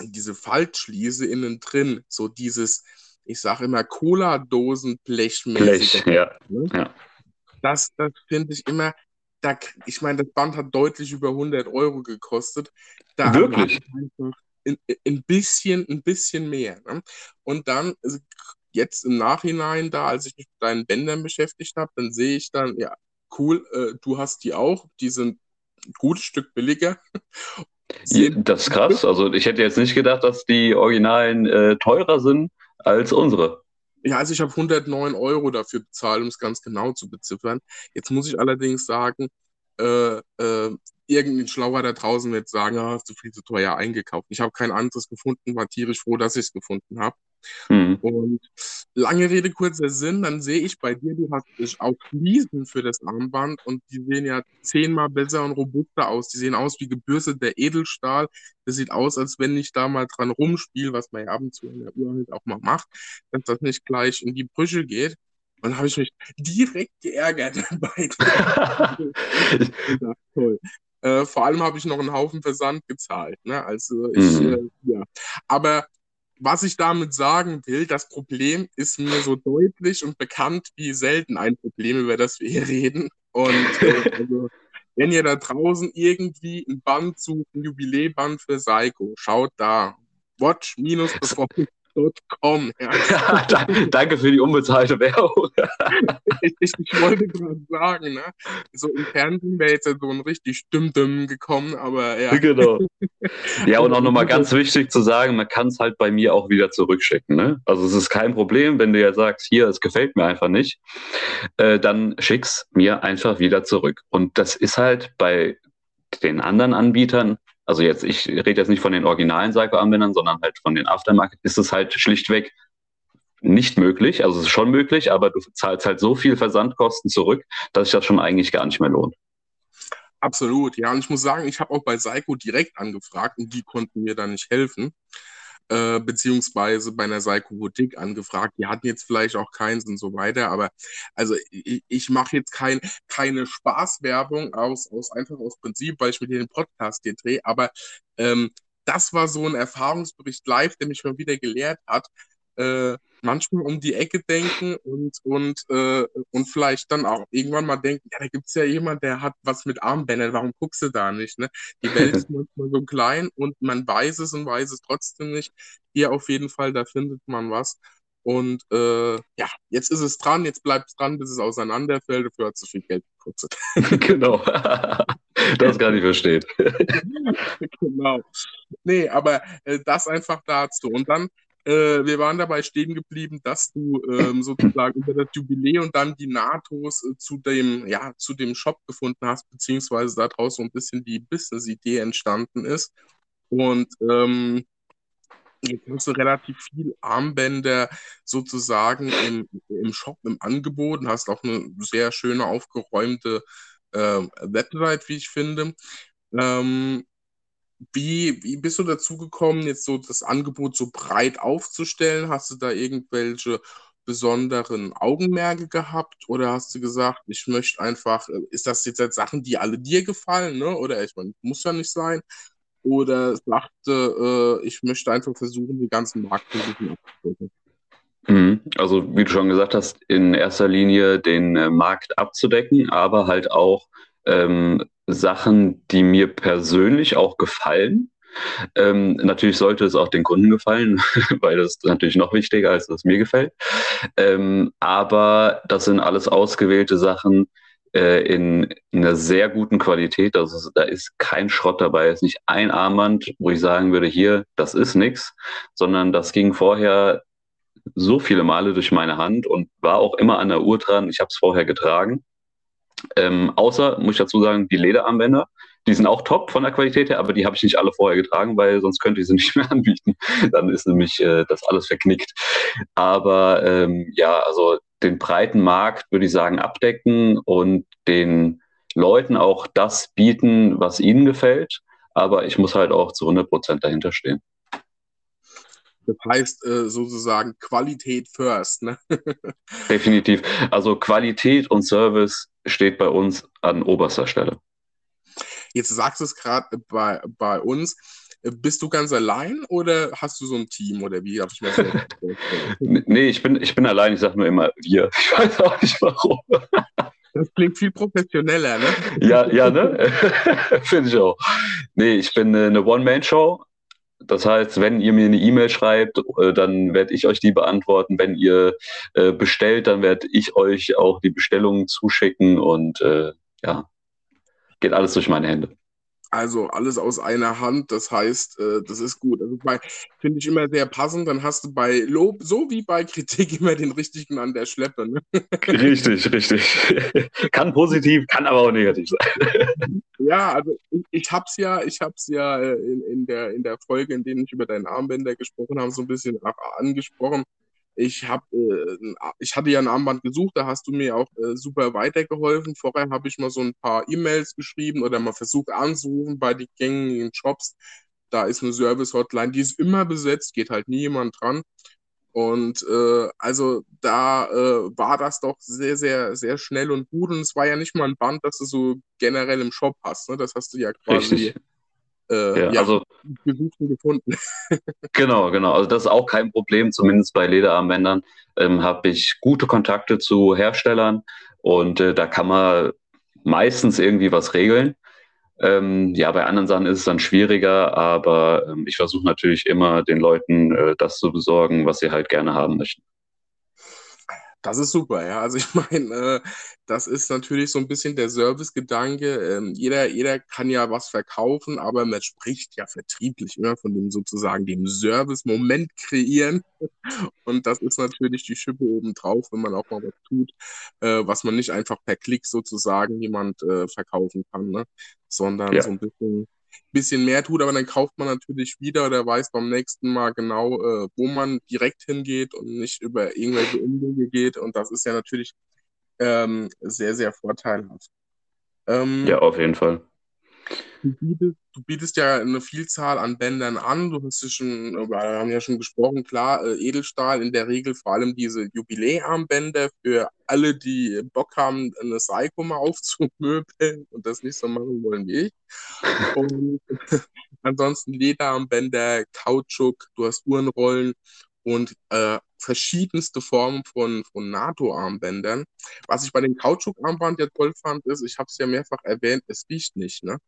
diese Faltschließe innen drin, so dieses, ich sage immer, Cola-Dosen-Blechmäßig. Blech, ja. Ne? ja. Das, das finde ich immer, da, ich meine, das Band hat deutlich über 100 Euro gekostet. Da Wirklich? Ein, ein, bisschen, ein bisschen mehr. Ne? Und dann also jetzt im Nachhinein da, als ich mich mit deinen Bändern beschäftigt habe, dann sehe ich dann, ja, cool, äh, du hast die auch, die sind ein gutes Stück billiger. Das ist krass. Also ich hätte jetzt nicht gedacht, dass die Originalen äh, teurer sind als unsere. Ja, also ich habe 109 Euro dafür bezahlt, um es ganz genau zu beziffern. Jetzt muss ich allerdings sagen, äh, äh, irgendein Schlauer da draußen wird sagen, ah, hast du viel zu teuer eingekauft. Ich habe kein anderes gefunden, war tierisch froh, dass ich es gefunden habe. Mhm. Und lange Rede, kurzer Sinn, dann sehe ich bei dir, du hast auch Fliesen für das Armband und die sehen ja zehnmal besser und robuster aus. Die sehen aus wie gebürsteter Edelstahl. Das sieht aus, als wenn ich da mal dran rumspiele, was man ja ab und zu in der Uhr halt auch mal macht, dass das nicht gleich in die Brüche geht. Und habe ich mich direkt geärgert bei dir. toll. Äh, vor allem habe ich noch einen Haufen Versand gezahlt. Ne? Also ich, mhm. äh, ja. Aber was ich damit sagen will, das Problem ist mir so deutlich und bekannt wie selten ein Problem, über das wir hier reden. Und äh, also, wenn ihr da draußen irgendwie ein Band sucht, ein Jubiläeband für Psycho, schaut da. Watch-performance Amazon.com. Ja. Danke für die unbezahlte Werbung. ich, ich, ich, wollte gerade sagen, ne? so im Fernsehen wäre jetzt so ein richtig Stimmdüm gekommen, aber ja. Genau. Ja, und auch nochmal ganz wichtig zu sagen, man kann es halt bei mir auch wieder zurückschicken. Ne? Also es ist kein Problem, wenn du ja sagst, hier, es gefällt mir einfach nicht, äh, dann schick's mir einfach wieder zurück. Und das ist halt bei den anderen Anbietern also jetzt, ich rede jetzt nicht von den originalen Psycho-Anwendern, sondern halt von den Aftermarket, ist es halt schlichtweg nicht möglich. Also es ist schon möglich, aber du zahlst halt so viel Versandkosten zurück, dass sich das schon eigentlich gar nicht mehr lohnt. Absolut, ja. Und ich muss sagen, ich habe auch bei Psycho direkt angefragt und die konnten mir da nicht helfen äh, beziehungsweise bei einer Psychobotik angefragt. Die hatten jetzt vielleicht auch keins und so weiter, aber also ich, ich mache jetzt kein, keine Spaßwerbung aus, aus einfach aus Prinzip, weil ich mit den Podcast hier drehe, aber ähm, das war so ein Erfahrungsbericht live, der mich mal wieder gelehrt hat, äh, manchmal um die Ecke denken und, und, äh, und vielleicht dann auch irgendwann mal denken, ja, da gibt es ja jemand, der hat was mit Armbändern, warum guckst du da nicht? Ne? Die Welt ist manchmal so klein und man weiß es und weiß es trotzdem nicht. Hier auf jeden Fall, da findet man was. Und äh, ja, jetzt ist es dran, jetzt bleibt es dran, bis es auseinanderfällt. Dafür hat es so viel Geld gekostet. genau. das kann ich verstehen. genau. Nee, aber äh, das einfach dazu. Und dann äh, wir waren dabei stehen geblieben, dass du ähm, sozusagen über das Jubiläum und dann die NATOs äh, zu dem, ja, zu dem Shop gefunden hast, beziehungsweise daraus so ein bisschen die Business-Idee entstanden ist. Und ähm, jetzt hast du relativ viel Armbänder sozusagen im, im Shop im Angebot und hast auch eine sehr schöne aufgeräumte äh, Website, wie ich finde. Ähm, wie, wie bist du dazu gekommen, jetzt so das Angebot so breit aufzustellen? Hast du da irgendwelche besonderen Augenmerke gehabt oder hast du gesagt, ich möchte einfach, äh, ist das jetzt halt Sachen, die alle dir gefallen, ne? Oder ich meine, muss ja nicht sein. Oder sagte, äh, ich möchte einfach versuchen, den ganzen Markt abzudecken. Mhm. Also, wie du schon gesagt hast, in erster Linie den äh, Markt abzudecken, aber halt auch ähm, Sachen, die mir persönlich auch gefallen. Ähm, natürlich sollte es auch den Kunden gefallen, weil das ist natürlich noch wichtiger, als es mir gefällt. Ähm, aber das sind alles ausgewählte Sachen äh, in einer sehr guten Qualität. Also da ist kein Schrott dabei, es ist nicht ein Armband, wo ich sagen würde, hier, das ist nichts, sondern das ging vorher so viele Male durch meine Hand und war auch immer an der Uhr dran. Ich habe es vorher getragen. Ähm, außer, muss ich dazu sagen, die Lederarmbänder. Die sind auch top von der Qualität her, aber die habe ich nicht alle vorher getragen, weil sonst könnte ich sie nicht mehr anbieten. Dann ist nämlich äh, das alles verknickt. Aber ähm, ja, also den breiten Markt würde ich sagen abdecken und den Leuten auch das bieten, was ihnen gefällt. Aber ich muss halt auch zu 100 Prozent dahinter stehen. Das heißt äh, sozusagen Qualität first. Ne? Definitiv. Also Qualität und Service steht bei uns an oberster Stelle. Jetzt sagst du es gerade bei, bei uns. Bist du ganz allein oder hast du so ein Team oder wie ich mir Nee, ich bin, ich bin allein, ich sage nur immer wir. Ich weiß auch nicht warum. Das klingt viel professioneller, ne? Ja, ja, ne? Finde ich auch. Nee, ich bin eine One-Man-Show. Das heißt, wenn ihr mir eine E-Mail schreibt, äh, dann werde ich euch die beantworten. Wenn ihr äh, bestellt, dann werde ich euch auch die Bestellungen zuschicken und äh, ja, geht alles durch meine Hände. Also alles aus einer Hand, das heißt, äh, das ist gut. Also finde ich immer sehr passend. Dann hast du bei Lob so wie bei Kritik immer den richtigen an der Schleppe. Ne? Richtig, richtig. kann positiv, kann aber auch negativ sein. ja, also ich, ich habe es ja, ich habe ja äh, in, in, der, in der Folge, in denen ich über deinen Armbänder gesprochen habe, so ein bisschen angesprochen. Ich, hab, äh, ich hatte ja ein Armband gesucht, da hast du mir auch äh, super weitergeholfen. Vorher habe ich mal so ein paar E-Mails geschrieben oder mal versucht anzurufen bei den gängigen Shops. Da ist eine Service-Hotline, die ist immer besetzt, geht halt nie jemand dran. Und äh, also da äh, war das doch sehr, sehr, sehr schnell und gut. Und es war ja nicht mal ein Band, das du so generell im Shop hast. Ne? Das hast du ja quasi Richtig äh, ja, ja, also gesuchten gefunden. genau, genau. Also das ist auch kein Problem, zumindest bei Lederarmbändern ähm, habe ich gute Kontakte zu Herstellern und äh, da kann man meistens irgendwie was regeln. Ähm, ja, bei anderen Sachen ist es dann schwieriger, aber ähm, ich versuche natürlich immer den Leuten äh, das zu besorgen, was sie halt gerne haben möchten. Das ist super, ja. Also ich meine, äh, das ist natürlich so ein bisschen der Servicegedanke. Ähm, jeder, jeder kann ja was verkaufen, aber man spricht ja vertrieblich immer von dem sozusagen dem Service-Moment kreieren. Und das ist natürlich die Schippe obendrauf, wenn man auch mal was tut, äh, was man nicht einfach per Klick sozusagen jemand äh, verkaufen kann, ne? sondern ja. so ein bisschen bisschen mehr tut, aber dann kauft man natürlich wieder oder weiß beim nächsten Mal genau, äh, wo man direkt hingeht und nicht über irgendwelche Umwege geht. Und das ist ja natürlich ähm, sehr, sehr vorteilhaft. Ähm, ja, auf jeden Fall. Du bietest, du bietest, ja eine Vielzahl an Bändern an. Du hast ja schon, wir haben ja schon gesprochen, klar, äh, Edelstahl in der Regel vor allem diese Jubiläarmbänder für alle, die Bock haben, eine Psycho mal aufzumöbeln und das nicht so machen wollen wie ich. Und ansonsten Lederarmbänder, Kautschuk, du hast Uhrenrollen und äh, verschiedenste Formen von, von NATO-Armbändern. Was ich bei dem Kautschuk-Armband ja toll fand, ist, ich habe es ja mehrfach erwähnt, es riecht nicht, ne?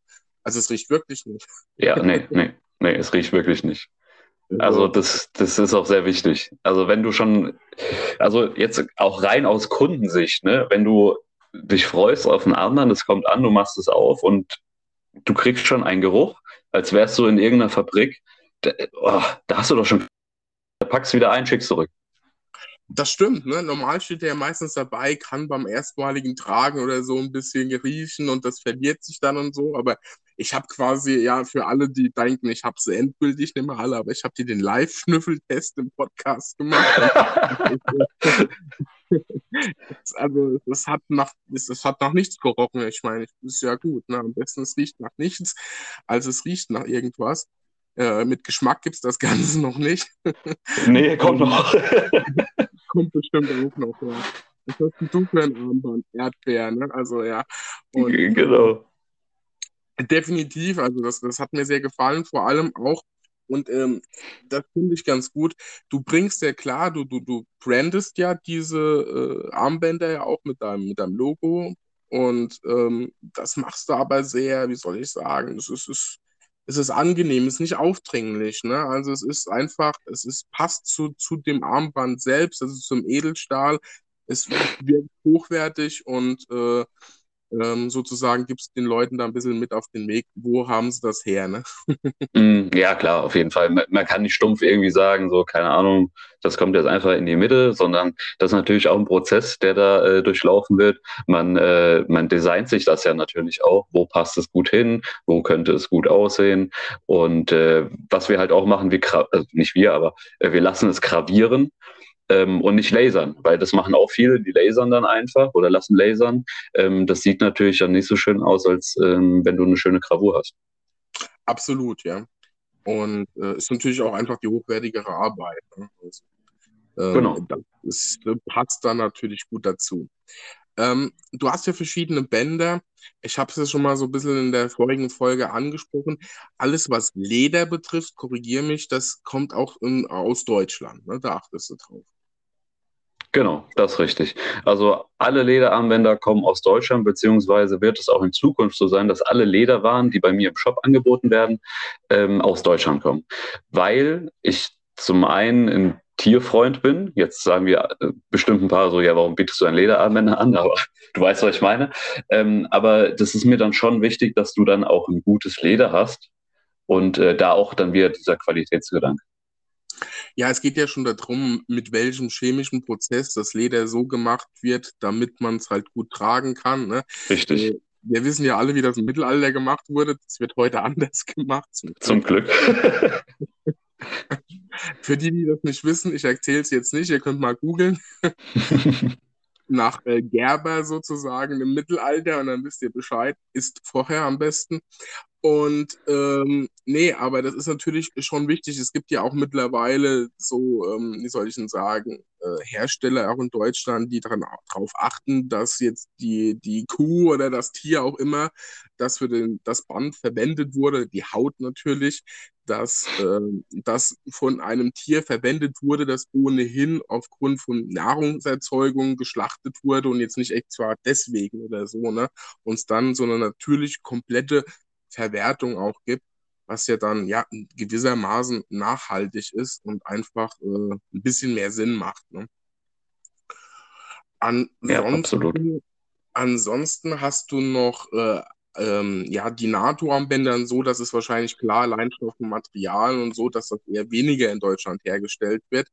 Also es riecht wirklich nicht. Ja, nee, nee, nee, es riecht wirklich nicht. Also das, das ist auch sehr wichtig. Also wenn du schon, also jetzt auch rein aus Kundensicht, ne, wenn du dich freust auf ein Armband, es kommt an, du machst es auf und du kriegst schon einen Geruch, als wärst du in irgendeiner Fabrik, da, oh, da hast du doch schon, packst wieder ein, schickst zurück. Das stimmt, ne? Normal steht der ja meistens dabei, kann beim erstmaligen Tragen oder so ein bisschen riechen und das verliert sich dann und so. Aber ich habe quasi, ja, für alle, die denken, ich habe sie endgültig, nicht mehr alle, aber ich habe dir den Live-Schnüffeltest im Podcast gemacht. also, es hat, nach, es hat nach nichts gerochen. Ich meine, das ist ja gut. Ne? Am besten, es riecht nach nichts, als es riecht nach irgendwas. Äh, mit Geschmack gibt es das Ganze noch nicht. nee, kommt noch kommt bestimmt auch noch, ja. Das ist ein dunklen Armband, Erdbeer, ne? Also ja. Und, genau. Definitiv, also das, das hat mir sehr gefallen, vor allem auch, und ähm, das finde ich ganz gut, du bringst ja klar, du, du, du brandest ja diese äh, Armbänder ja auch mit deinem, mit deinem Logo und ähm, das machst du aber sehr, wie soll ich sagen, es ist, es es ist angenehm, es ist nicht aufdringlich. Ne? Also es ist einfach, es ist, passt zu, zu dem Armband selbst, also zum Edelstahl. Es wird hochwertig und äh, ähm, sozusagen gibt es den Leuten da ein bisschen mit auf den Weg, wo haben sie das her, ne? Mm, ja, klar, auf jeden Fall. Man, man, kann nicht stumpf irgendwie sagen, so, keine Ahnung, das kommt jetzt einfach in die Mitte, sondern das ist natürlich auch ein Prozess, der da äh, durchlaufen wird. Man, äh, man designt sich das ja natürlich auch, wo passt es gut hin, wo könnte es gut aussehen. Und äh, was wir halt auch machen, wir, also nicht wir, aber äh, wir lassen es gravieren ähm, und nicht lasern, weil das machen auch viele, die lasern dann einfach oder lassen lasern. Ähm, das sieht natürlich dann nicht so schön aus, als ähm, wenn du eine schöne Gravur hast. Absolut, ja. Und äh, ist natürlich auch einfach die hochwertigere Arbeit. Ne? Also, ähm, genau. Das passt dann natürlich gut dazu. Ähm, du hast ja verschiedene Bänder. Ich habe es ja schon mal so ein bisschen in der vorigen Folge angesprochen. Alles, was Leder betrifft, korrigiere mich, das kommt auch in, aus Deutschland. Ne? Da achtest du drauf. Genau, das ist richtig. Also alle Lederarmbänder kommen aus Deutschland, beziehungsweise wird es auch in Zukunft so sein, dass alle Lederwaren, die bei mir im Shop angeboten werden, ähm, aus Deutschland kommen. Weil ich zum einen ein Tierfreund bin. Jetzt sagen wir äh, bestimmt ein paar so, ja, warum bietest du ein Lederarmbänder an? Aber du weißt, was ich meine. Ähm, aber das ist mir dann schon wichtig, dass du dann auch ein gutes Leder hast und äh, da auch dann wieder dieser Qualitätsgedanke. Ja, es geht ja schon darum, mit welchem chemischen Prozess das Leder so gemacht wird, damit man es halt gut tragen kann. Ne? Richtig. Äh, wir wissen ja alle, wie das im Mittelalter gemacht wurde. Das wird heute anders gemacht. Zum Glück. Für die, die das nicht wissen, ich erzähle es jetzt nicht, ihr könnt mal googeln. Nach äh, Gerber sozusagen im Mittelalter und dann wisst ihr Bescheid, ist vorher am besten. Und ähm, nee, aber das ist natürlich schon wichtig. Es gibt ja auch mittlerweile so, ähm, wie soll ich denn sagen, äh, Hersteller auch in Deutschland, die darauf achten, dass jetzt die, die Kuh oder das Tier auch immer, das für den, das Band verwendet wurde, die Haut natürlich, dass äh, das von einem Tier verwendet wurde, das ohnehin aufgrund von Nahrungserzeugung geschlachtet wurde und jetzt nicht extra deswegen oder so, ne? Uns dann so eine natürlich komplette Verwertung auch gibt, was ja dann ja gewissermaßen nachhaltig ist und einfach äh, ein bisschen mehr Sinn macht. Ne? Ansonsten, ja, absolut. ansonsten hast du noch äh, ähm, ja, die NATO-Armbänder so, dass es wahrscheinlich klar Leinstoffen, Materialien und so, dass das eher weniger in Deutschland hergestellt wird.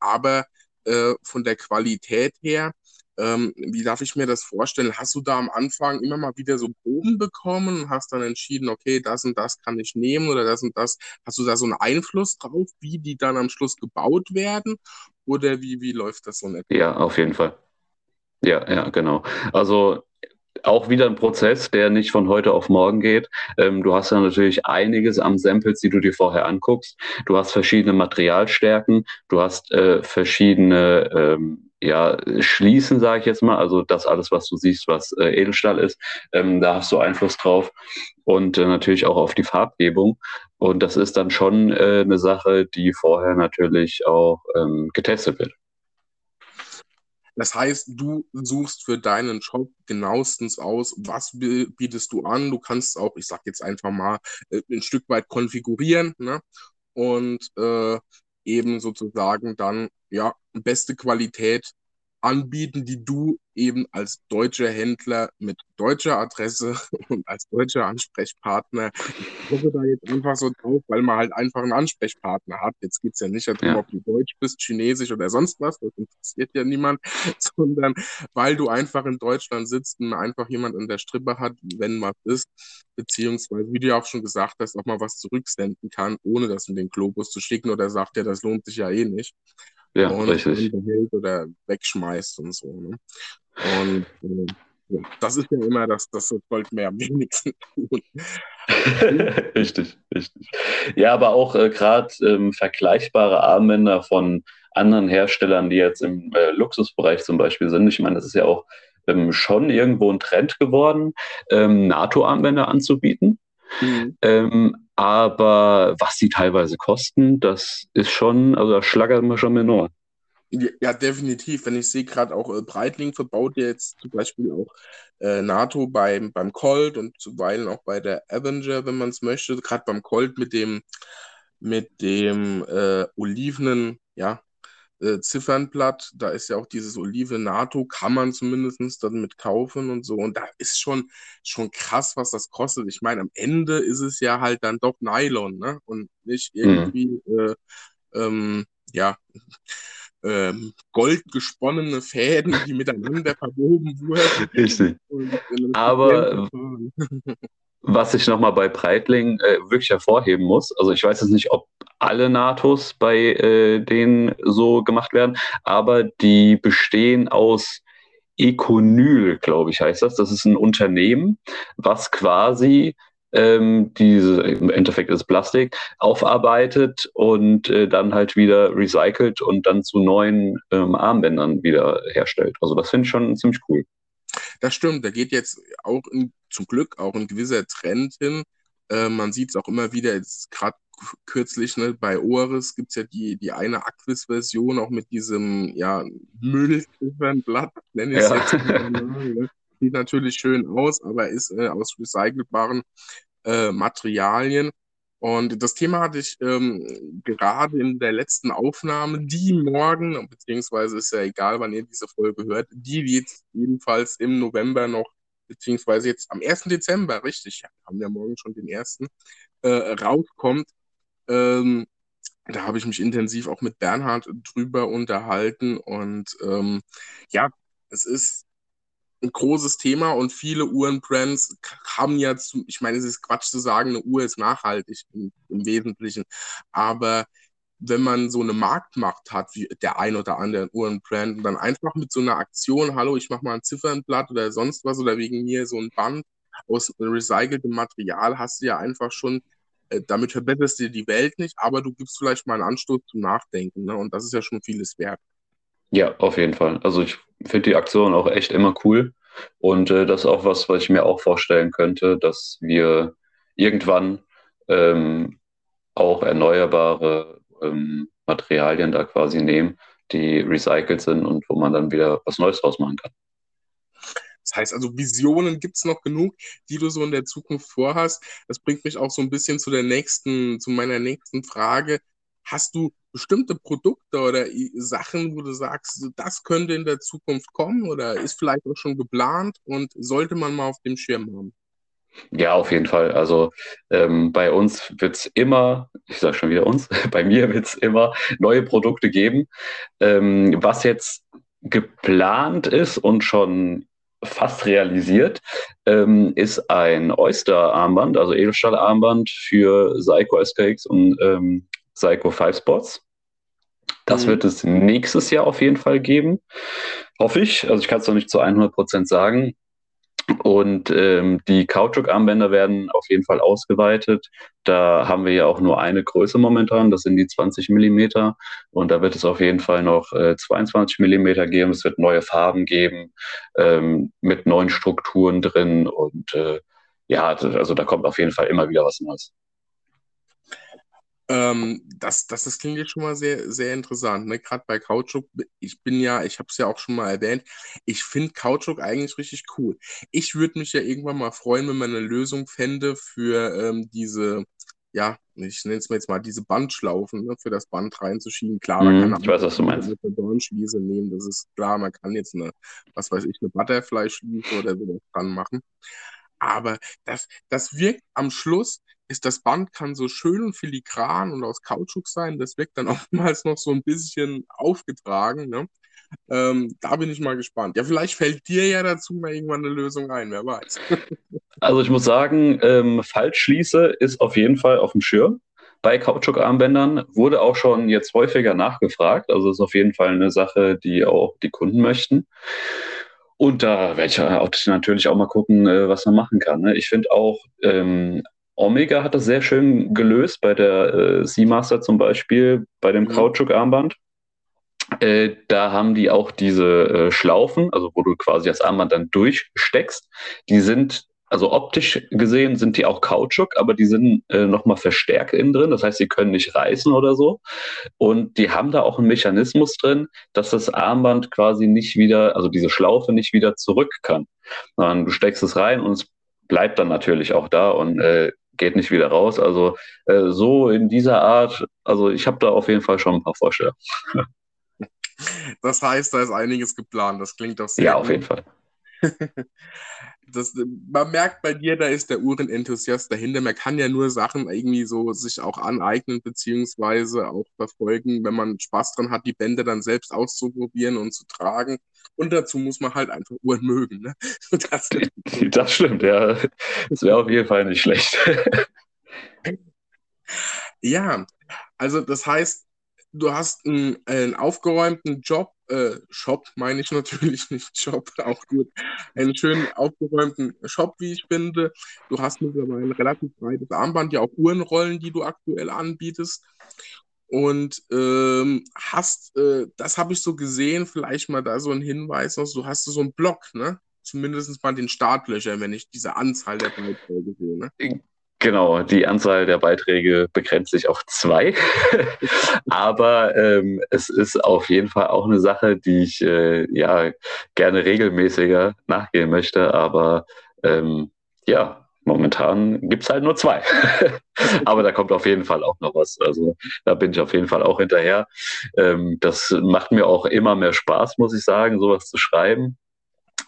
Aber äh, von der Qualität her ähm, wie darf ich mir das vorstellen? Hast du da am Anfang immer mal wieder so Proben bekommen und hast dann entschieden, okay, das und das kann ich nehmen oder das und das? Hast du da so einen Einfluss drauf, wie die dann am Schluss gebaut werden? Oder wie, wie läuft das so nicht? Ja, auf jeden Fall. Ja, ja, genau. Also auch wieder ein Prozess, der nicht von heute auf morgen geht. Ähm, du hast ja natürlich einiges am Samples, die du dir vorher anguckst. Du hast verschiedene Materialstärken, du hast äh, verschiedene ähm, ja, schließen, sage ich jetzt mal. Also das alles, was du siehst, was äh, Edelstahl ist, ähm, da hast du Einfluss drauf und äh, natürlich auch auf die Farbgebung. Und das ist dann schon äh, eine Sache, die vorher natürlich auch ähm, getestet wird. Das heißt, du suchst für deinen Shop genauestens aus, was bietest du an. Du kannst auch, ich sag jetzt einfach mal, äh, ein Stück weit konfigurieren ne? und äh, eben sozusagen dann ja beste Qualität anbieten, die du eben als deutscher Händler mit deutscher Adresse und als deutscher Ansprechpartner, ich hoffe da jetzt einfach so drauf, weil man halt einfach einen Ansprechpartner hat. Jetzt geht es ja nicht darum, ja. ob du Deutsch bist, Chinesisch oder sonst was, das interessiert ja niemand, sondern weil du einfach in Deutschland sitzt und einfach jemand an der Strippe hat, wenn was ist, beziehungsweise, wie du ja auch schon gesagt hast, auch mal was zurücksenden kann, ohne das in den Globus zu schicken oder sagt, ja, das lohnt sich ja eh nicht ja, und richtig. behält oder wegschmeißt und so. Ne? Und äh, ja, das ist ja immer das, das sollten wir am wenigsten tun. richtig, richtig. Ja, aber auch äh, gerade ähm, vergleichbare Armbänder von anderen Herstellern, die jetzt im äh, Luxusbereich zum Beispiel sind. Ich meine, das ist ja auch ähm, schon irgendwo ein Trend geworden, ähm, NATO-Armbänder anzubieten. Mhm. Ähm, aber was die teilweise kosten, das ist schon, also da schlagert man schon mit Ohren. Ja, definitiv. Wenn ich sehe, gerade auch äh, Breitling verbaut jetzt zum Beispiel auch äh, NATO beim, beim Colt und zuweilen auch bei der Avenger, wenn man es möchte. Gerade beim Colt mit dem, mit dem äh, olivenen, ja, äh, Ziffernblatt, da ist ja auch dieses Olive NATO, kann man zumindest dann mit kaufen und so. Und da ist schon, schon krass, was das kostet. Ich meine, am Ende ist es ja halt dann doch Nylon, ne? Und nicht mhm. irgendwie, mhm. äh, ähm, ja, ähm, goldgesponnene Fäden, die miteinander verwoben wurden. Richtig. Aber was ich nochmal bei Breitling äh, wirklich hervorheben muss, also ich weiß jetzt nicht, ob alle NATOs bei äh, denen so gemacht werden, aber die bestehen aus Econyl, glaube ich, heißt das. Das ist ein Unternehmen, was quasi ähm, diese, im Endeffekt ist Plastik, aufarbeitet und äh, dann halt wieder recycelt und dann zu neuen ähm, Armbändern wieder herstellt. Also das finde ich schon ziemlich cool. Das stimmt, da geht jetzt auch in, zum Glück auch ein gewisser Trend hin. Äh, man sieht es auch immer wieder, gerade kürzlich ne, bei Oris gibt es ja die, die eine Aquis-Version auch mit diesem ja, Müllziffernblatt, nenne ich es ja. jetzt. ne? Sieht natürlich schön aus, aber ist äh, aus recycelbaren äh, Materialien. Und das Thema hatte ich ähm, gerade in der letzten Aufnahme, die morgen, beziehungsweise ist ja egal, wann ihr diese Folge hört, die jetzt jedenfalls im November noch, beziehungsweise jetzt am 1. Dezember, richtig, haben wir morgen schon den 1. Äh, rauskommt. Ähm, da habe ich mich intensiv auch mit Bernhard drüber unterhalten und ähm, ja, es ist ein großes Thema und viele Uhrenbrands haben ja, zu, ich meine, es ist Quatsch zu sagen, eine Uhr ist nachhaltig im, im Wesentlichen, aber wenn man so eine Marktmacht hat, wie der ein oder andere Uhrenbrand, und dann einfach mit so einer Aktion, hallo, ich mache mal ein Ziffernblatt oder sonst was oder wegen mir so ein Band aus recyceltem Material, hast du ja einfach schon, äh, damit verbesserst du die Welt nicht, aber du gibst vielleicht mal einen Anstoß zum Nachdenken, ne? und das ist ja schon vieles wert. Ja, auf jeden Fall. Also ich finde die Aktion auch echt immer cool. Und äh, das ist auch was, was ich mir auch vorstellen könnte, dass wir irgendwann ähm, auch erneuerbare ähm, Materialien da quasi nehmen, die recycelt sind und wo man dann wieder was Neues draus machen kann. Das heißt also, Visionen gibt es noch genug, die du so in der Zukunft vorhast. Das bringt mich auch so ein bisschen zu der nächsten, zu meiner nächsten Frage. Hast du bestimmte Produkte oder Sachen, wo du sagst, das könnte in der Zukunft kommen oder ist vielleicht auch schon geplant und sollte man mal auf dem Schirm haben? Ja, auf jeden Fall. Also ähm, bei uns wird es immer, ich sage schon wieder uns, bei mir wird es immer neue Produkte geben. Ähm, was jetzt geplant ist und schon fast realisiert, ähm, ist ein Oyster-Armband, also Edelstahl-Armband für Seiko SKX und ähm, Psycho 5 Spots. Das mhm. wird es nächstes Jahr auf jeden Fall geben. Hoffe ich. Also ich kann es noch nicht zu 100 Prozent sagen. Und ähm, die Kautschuk-Armbänder werden auf jeden Fall ausgeweitet. Da haben wir ja auch nur eine Größe momentan, das sind die 20 mm. Und da wird es auf jeden Fall noch äh, 22 mm geben. Es wird neue Farben geben ähm, mit neuen Strukturen drin. Und äh, ja, also da kommt auf jeden Fall immer wieder was Neues. Ähm, das, das, das klingt jetzt schon mal sehr, sehr interessant. Ne? Gerade bei Kautschuk, ich bin ja, ich habe es ja auch schon mal erwähnt, ich finde Kautschuk eigentlich richtig cool. Ich würde mich ja irgendwann mal freuen, wenn man eine Lösung fände für ähm, diese, ja, ich nenne es mal jetzt mal diese Bandschlaufen, ne, für das Band reinzuschieben. Klar, man mm, kann ich weiß, was du meinst. eine Dornschließe nehmen, das ist klar, man kann jetzt eine, was weiß ich, eine Butterfly-Schließe oder sowas dran machen. Aber das, das wirkt am Schluss, ist das Band kann so schön und filigran und aus Kautschuk sein. Das wirkt dann oftmals noch so ein bisschen aufgetragen. Ne? Ähm, da bin ich mal gespannt. Ja, vielleicht fällt dir ja dazu mal irgendwann eine Lösung ein, wer weiß. also ich muss sagen, ähm, Faltschließe ist auf jeden Fall auf dem Schirm. Bei Kautschukarmbändern wurde auch schon jetzt häufiger nachgefragt. Also ist auf jeden Fall eine Sache, die auch die Kunden möchten. Und da werde ich natürlich auch mal gucken, äh, was man machen kann. Ne? Ich finde auch, ähm, Omega hat das sehr schön gelöst bei der äh, Seamaster zum Beispiel, bei dem mhm. Kautschuk-Armband. Äh, da haben die auch diese äh, Schlaufen, also wo du quasi das Armband dann durchsteckst. Die sind, also optisch gesehen sind die auch Kautschuk, aber die sind äh, nochmal verstärkt innen drin. Das heißt, sie können nicht reißen oder so. Und die haben da auch einen Mechanismus drin, dass das Armband quasi nicht wieder, also diese Schlaufe nicht wieder zurück kann. Sondern du steckst es rein und es bleibt dann natürlich auch da und äh, geht nicht wieder raus. Also äh, so in dieser Art, also ich habe da auf jeden Fall schon ein paar Vorstellungen. Das heißt, da ist einiges geplant. Das klingt doch sehr. Ja, gut. auf jeden Fall. Das, man merkt bei dir, da ist der Uhrenenthusiast dahinter. Man kann ja nur Sachen irgendwie so sich auch aneignen, beziehungsweise auch verfolgen, wenn man Spaß dran hat, die Bänder dann selbst auszuprobieren und zu tragen. Und dazu muss man halt einfach Uhren mögen. Ne? Das, das stimmt, ja. Das wäre auf jeden Fall nicht schlecht. ja, also das heißt, du hast einen, einen aufgeräumten Job, äh, Shop meine ich natürlich nicht Job, auch gut, einen schönen aufgeräumten Shop, wie ich finde. Du hast mittlerweile ein relativ breites Armband, ja auch Uhrenrollen, die du aktuell anbietest. Und ähm, hast, äh, das habe ich so gesehen, vielleicht mal da so ein Hinweis, also du hast so einen Blog, ne? Zumindest mal den Startlöcher, wenn ich diese Anzahl der Beiträge sehe. Ne? Genau, die Anzahl der Beiträge begrenzt sich auf zwei. Aber ähm, es ist auf jeden Fall auch eine Sache, die ich äh, ja gerne regelmäßiger nachgehen möchte. Aber ähm, ja, momentan gibt es halt nur zwei. Aber da kommt auf jeden Fall auch noch was. Also da bin ich auf jeden Fall auch hinterher. Ähm, das macht mir auch immer mehr Spaß, muss ich sagen, sowas zu schreiben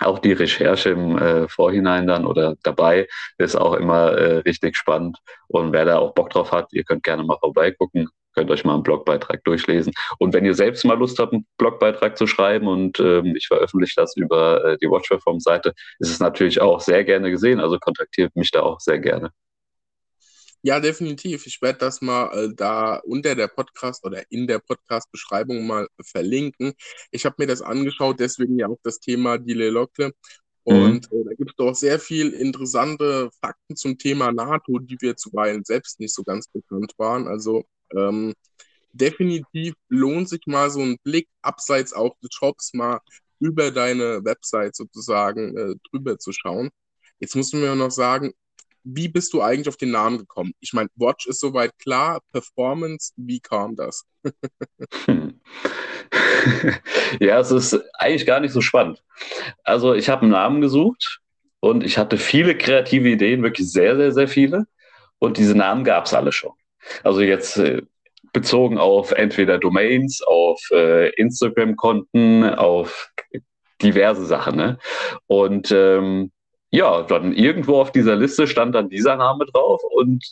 auch die Recherche im äh, Vorhinein dann oder dabei ist auch immer äh, richtig spannend. Und wer da auch Bock drauf hat, ihr könnt gerne mal vorbeigucken, könnt euch mal einen Blogbeitrag durchlesen. Und wenn ihr selbst mal Lust habt, einen Blogbeitrag zu schreiben und ähm, ich veröffentliche das über äh, die Watchperform-Seite, ist es natürlich auch sehr gerne gesehen. Also kontaktiert mich da auch sehr gerne. Ja, definitiv. Ich werde das mal äh, da unter der Podcast oder in der Podcast-Beschreibung mal verlinken. Ich habe mir das angeschaut, deswegen ja auch das Thema Dile Lockle. Mhm. Und mhm. äh, da gibt es doch sehr viel interessante Fakten zum Thema NATO, die wir zuweilen selbst nicht so ganz bekannt waren. Also ähm, definitiv lohnt sich mal so ein Blick abseits auch des Shops mal über deine Website sozusagen äh, drüber zu schauen. Jetzt musst du mir noch sagen, wie bist du eigentlich auf den Namen gekommen? Ich meine, Watch ist soweit klar, Performance, wie kam das? ja, es ist eigentlich gar nicht so spannend. Also ich habe einen Namen gesucht und ich hatte viele kreative Ideen, wirklich sehr, sehr, sehr viele. Und diese Namen gab es alle schon. Also jetzt äh, bezogen auf entweder Domains, auf äh, Instagram-Konten, auf diverse Sachen. Ne? Und ähm, ja, dann irgendwo auf dieser Liste stand dann dieser Name drauf und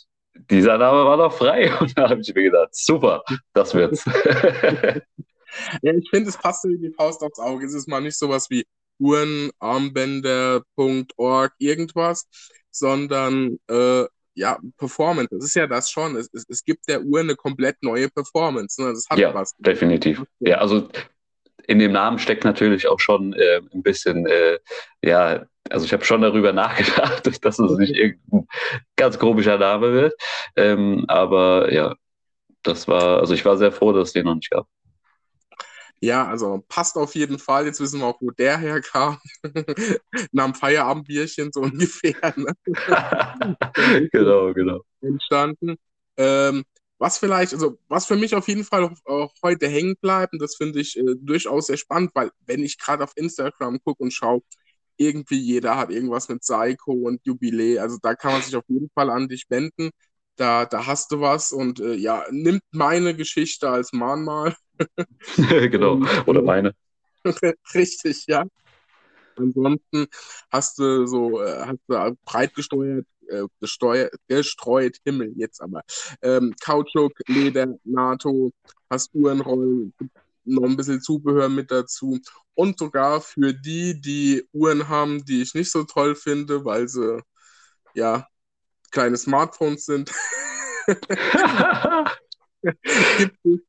dieser Name war noch frei. Und da habe ich mir gedacht, super, das wird's. ja, ich finde, es passt wie die Faust aufs Auge. Es ist mal nicht sowas wie uhrenarmbänder.org irgendwas, sondern äh, ja, Performance. Das ist ja das schon. Es, es, es gibt der Uhr eine komplett neue Performance. Ne? Das hat ja, was. Definitiv. Ja, also in dem Namen steckt natürlich auch schon äh, ein bisschen, äh, ja, also ich habe schon darüber nachgedacht, dass es nicht irgendein ganz komischer Name wird. Ähm, aber ja, das war, also ich war sehr froh, dass es den noch nicht gab. Ja, also passt auf jeden Fall. Jetzt wissen wir auch, wo der herkam. Nach dem Feierabendbierchen so ungefähr. Ne? genau, genau. Entstanden. Ähm, was vielleicht, also was für mich auf jeden Fall auch heute hängen bleibt, und das finde ich äh, durchaus sehr spannend, weil wenn ich gerade auf Instagram gucke und schaue, irgendwie jeder hat irgendwas mit Psycho und Jubiläe, also da kann man sich auf jeden Fall an dich wenden. Da, da hast du was und äh, ja, nimmt meine Geschichte als Mahnmal. genau, oder meine. Richtig, ja. Ansonsten hast du so, äh, hast du breit gesteuert äh, gesteuert, gestreut, Himmel jetzt aber. Ähm, Kautschuk, Leder, NATO, hast Uhrenrollen, noch ein bisschen Zubehör mit dazu. Und sogar für die, die Uhren haben, die ich nicht so toll finde, weil sie ja kleine Smartphones sind. gibt, es,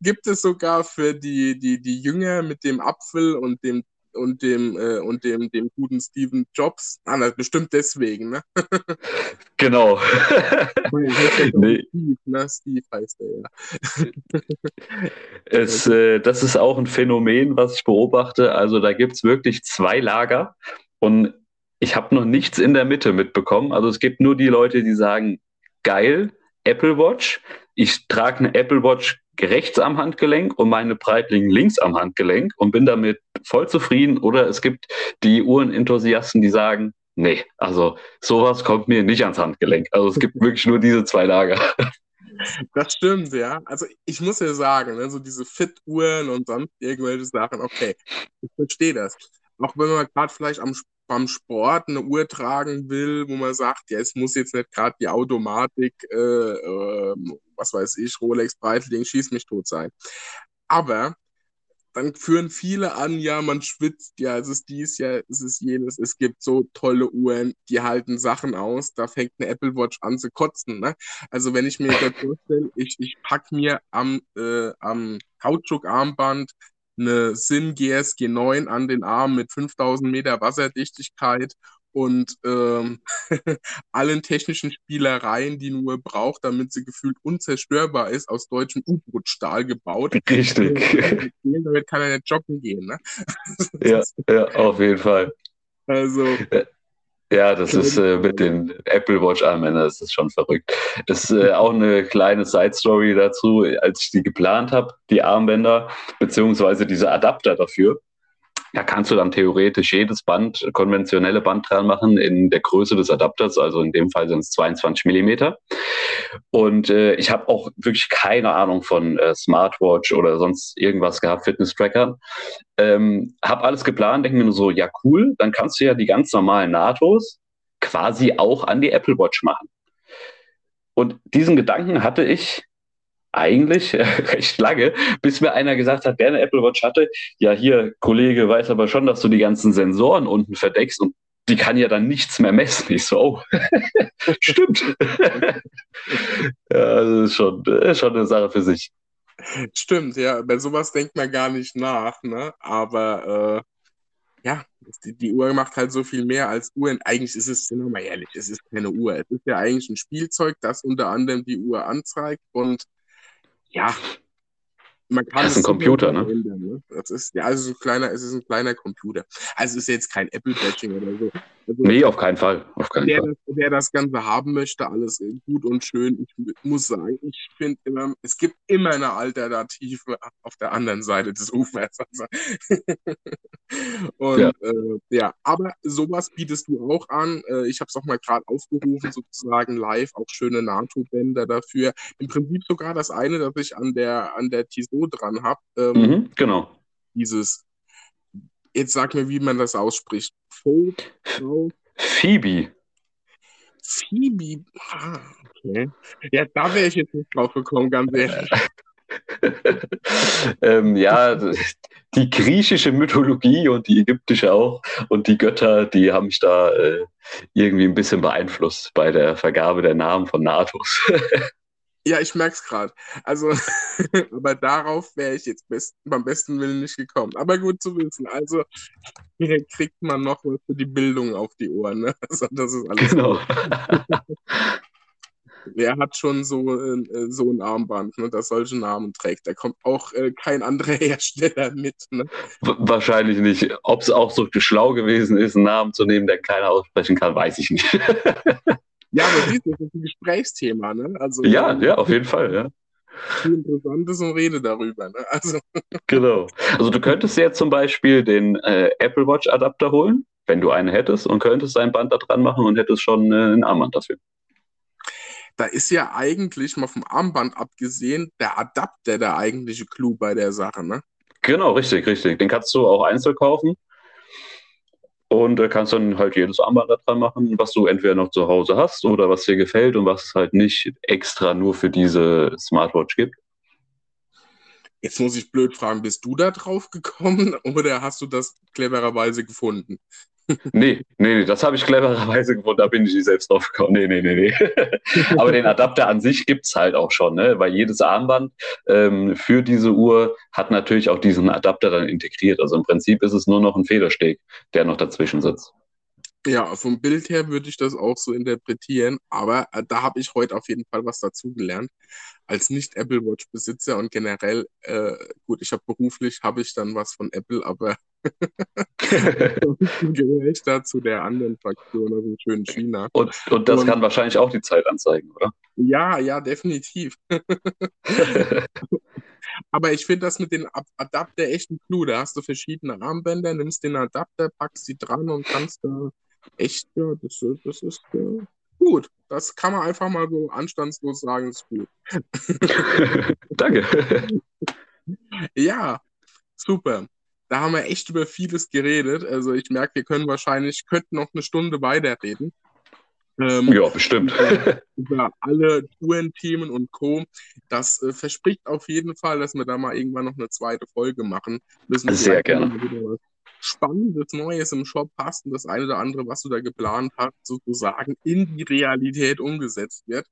gibt es sogar für die, die, die Jünger mit dem Apfel und dem und dem äh, und dem, dem guten Steven Jobs. Ah, na, bestimmt deswegen, ne? genau. nee. Steve, ne? Steve heißt er ja. es, äh, das ist auch ein Phänomen, was ich beobachte. Also da gibt es wirklich zwei Lager und ich habe noch nichts in der Mitte mitbekommen. Also es gibt nur die Leute, die sagen, geil, Apple Watch. Ich trage eine Apple Watch rechts am Handgelenk und meine Breitling links am Handgelenk und bin damit voll zufrieden. Oder es gibt die Uhrenenthusiasten, die sagen, nee, also sowas kommt mir nicht ans Handgelenk. Also es gibt wirklich nur diese zwei Lager. Das stimmt, ja. Also ich muss ja sagen, ne, so diese Fit-Uhren und sonst irgendwelche Sachen, okay, ich verstehe das. Auch wenn man gerade vielleicht am beim Sport eine Uhr tragen will, wo man sagt, ja, es muss jetzt nicht gerade die Automatik, äh, äh, was weiß ich, Rolex Breitling, schieß mich tot sein. Aber dann führen viele an, ja, man schwitzt, ja, es ist dies, ja, es ist jenes, es gibt so tolle Uhren, die halten Sachen aus, da fängt eine Apple Watch an zu kotzen, ne? Also wenn ich mir das vorstelle, ich, ich pack mir am, äh, am Kautschukarmband eine Sin GSG 9 an den Arm mit 5000 Meter Wasserdichtigkeit und ähm, allen technischen Spielereien, die nur braucht, damit sie gefühlt unzerstörbar ist, aus deutschem U-Boot-Stahl gebaut. Richtig. Damit kann er nicht joggen gehen. Ne? ja, ja, auf jeden Fall. Also, Ja, das ist äh, mit den Apple Watch Armbändern, das ist schon verrückt. Ist äh, auch eine kleine Side Story dazu, als ich die geplant habe, die Armbänder, beziehungsweise diese Adapter dafür. Da kannst du dann theoretisch jedes Band, konventionelle Band dran machen in der Größe des Adapters, also in dem Fall sind es 22 Millimeter. Und äh, ich habe auch wirklich keine Ahnung von äh, Smartwatch oder sonst irgendwas gehabt, Fitness-Trackern. Ähm, habe alles geplant, denke mir nur so, ja cool, dann kannst du ja die ganz normalen NATOs quasi auch an die Apple Watch machen. Und diesen Gedanken hatte ich eigentlich recht lange, bis mir einer gesagt hat, der eine Apple Watch hatte, ja hier, Kollege, weiß aber schon, dass du die ganzen Sensoren unten verdeckst und die kann ja dann nichts mehr messen. Ich so, oh, stimmt. ja, das ist schon, ist schon eine Sache für sich. Stimmt, ja, bei sowas denkt man gar nicht nach, ne? Aber äh, ja, die, die, Uhr macht halt so viel mehr als Uhren. Eigentlich ist es, sind wir mal ehrlich, es ist keine Uhr. Es ist ja eigentlich ein Spielzeug, das unter anderem die Uhr anzeigt und ja, man kann das ist ein Computer, ne? Ändern, ne? Das ist, ja, also ein kleiner, es ist ein kleiner Computer. Also es ist jetzt kein Apple-Batching oder so. Also, nee, auf keinen Fall. Auf keinen wer, Fall. Das, wer das Ganze haben möchte, alles gut und schön. Ich muss sagen, ich finde immer, es gibt immer eine Alternative auf der anderen Seite des Ufers. Und ja. Äh, ja. aber sowas bietest du auch an. Äh, ich habe es auch mal gerade aufgerufen, sozusagen live, auch schöne NATO-Bänder dafür. Im Prinzip sogar das eine, das ich an der, an der Tissot dran habe. Ähm, mhm, genau. Dieses, jetzt sag mir, wie man das ausspricht. Fo, Phoebe. Phoebe. Ah, okay. Ja, da wäre ich jetzt nicht drauf gekommen, ganz ehrlich. ähm, ja, die griechische Mythologie und die ägyptische auch und die Götter, die haben mich da äh, irgendwie ein bisschen beeinflusst bei der Vergabe der Namen von Natos. Ja, ich merke es gerade. Also, aber darauf wäre ich jetzt best, beim besten Willen nicht gekommen. Aber gut zu wissen. Also, hier kriegt man noch was für die Bildung auf die Ohren. Ne? Also, das ist alles. Genau. Wer hat schon so, äh, so ein Armband, ne, das solche Namen trägt? Da kommt auch äh, kein anderer Hersteller mit. Ne? Wahrscheinlich nicht. Ob es auch so schlau gewesen ist, einen Namen zu nehmen, der keiner aussprechen kann, weiß ich nicht. Ja, aber siehst du, das ist ein Gesprächsthema, ne? Also, ja, ja, auf jeden Fall, ja. Viel Interessantes und rede darüber, ne? Also. Genau. Also du könntest jetzt zum Beispiel den äh, Apple Watch Adapter holen, wenn du einen hättest, und könntest ein Band da dran machen und hättest schon äh, ein Armband dafür. Da ist ja eigentlich mal vom Armband abgesehen der Adapter der eigentliche Clou bei der Sache, ne? Genau, richtig, richtig. Den kannst du auch einzeln kaufen. Und äh, kannst dann halt jedes Armband dran machen, was du entweder noch zu Hause hast oder was dir gefällt und was es halt nicht extra nur für diese Smartwatch gibt. Jetzt muss ich blöd fragen, bist du da drauf gekommen oder hast du das clevererweise gefunden? Nee, nee, nee, das habe ich clevererweise gefunden, da bin ich nicht selbst drauf gekommen. Nee, nee, nee, nee. Aber den Adapter an sich gibt es halt auch schon, ne? weil jedes Armband ähm, für diese Uhr hat natürlich auch diesen Adapter dann integriert. Also im Prinzip ist es nur noch ein Federsteg, der noch dazwischen sitzt. Ja, vom Bild her würde ich das auch so interpretieren, aber äh, da habe ich heute auf jeden Fall was dazugelernt. Als Nicht-Apple Watch-Besitzer und generell, äh, gut, ich habe beruflich, habe ich dann was von Apple, aber gehöre ich da zu der anderen Fraktion, also schön China. Und, und das und, kann wahrscheinlich auch die Zeit anzeigen, oder? Ja, ja, definitiv. Aber ich finde das mit den Adapter echt ein Clou. Da hast du verschiedene Armbänder, nimmst den Adapter, packst sie dran und kannst da echt, ja, das, das ist äh, gut. Das kann man einfach mal so anstandslos sagen, ist gut. Danke. ja, super. Da haben wir echt über vieles geredet. Also ich merke, wir können wahrscheinlich, könnten noch eine Stunde weiterreden. Ähm, ja, bestimmt. Über, über alle Tourenthemen und Co. Das äh, verspricht auf jeden Fall, dass wir da mal irgendwann noch eine zweite Folge machen. Müssen Sehr gerne. Spannendes Neues im Shop hast und das eine oder andere, was du da geplant hast, sozusagen in die Realität umgesetzt wird.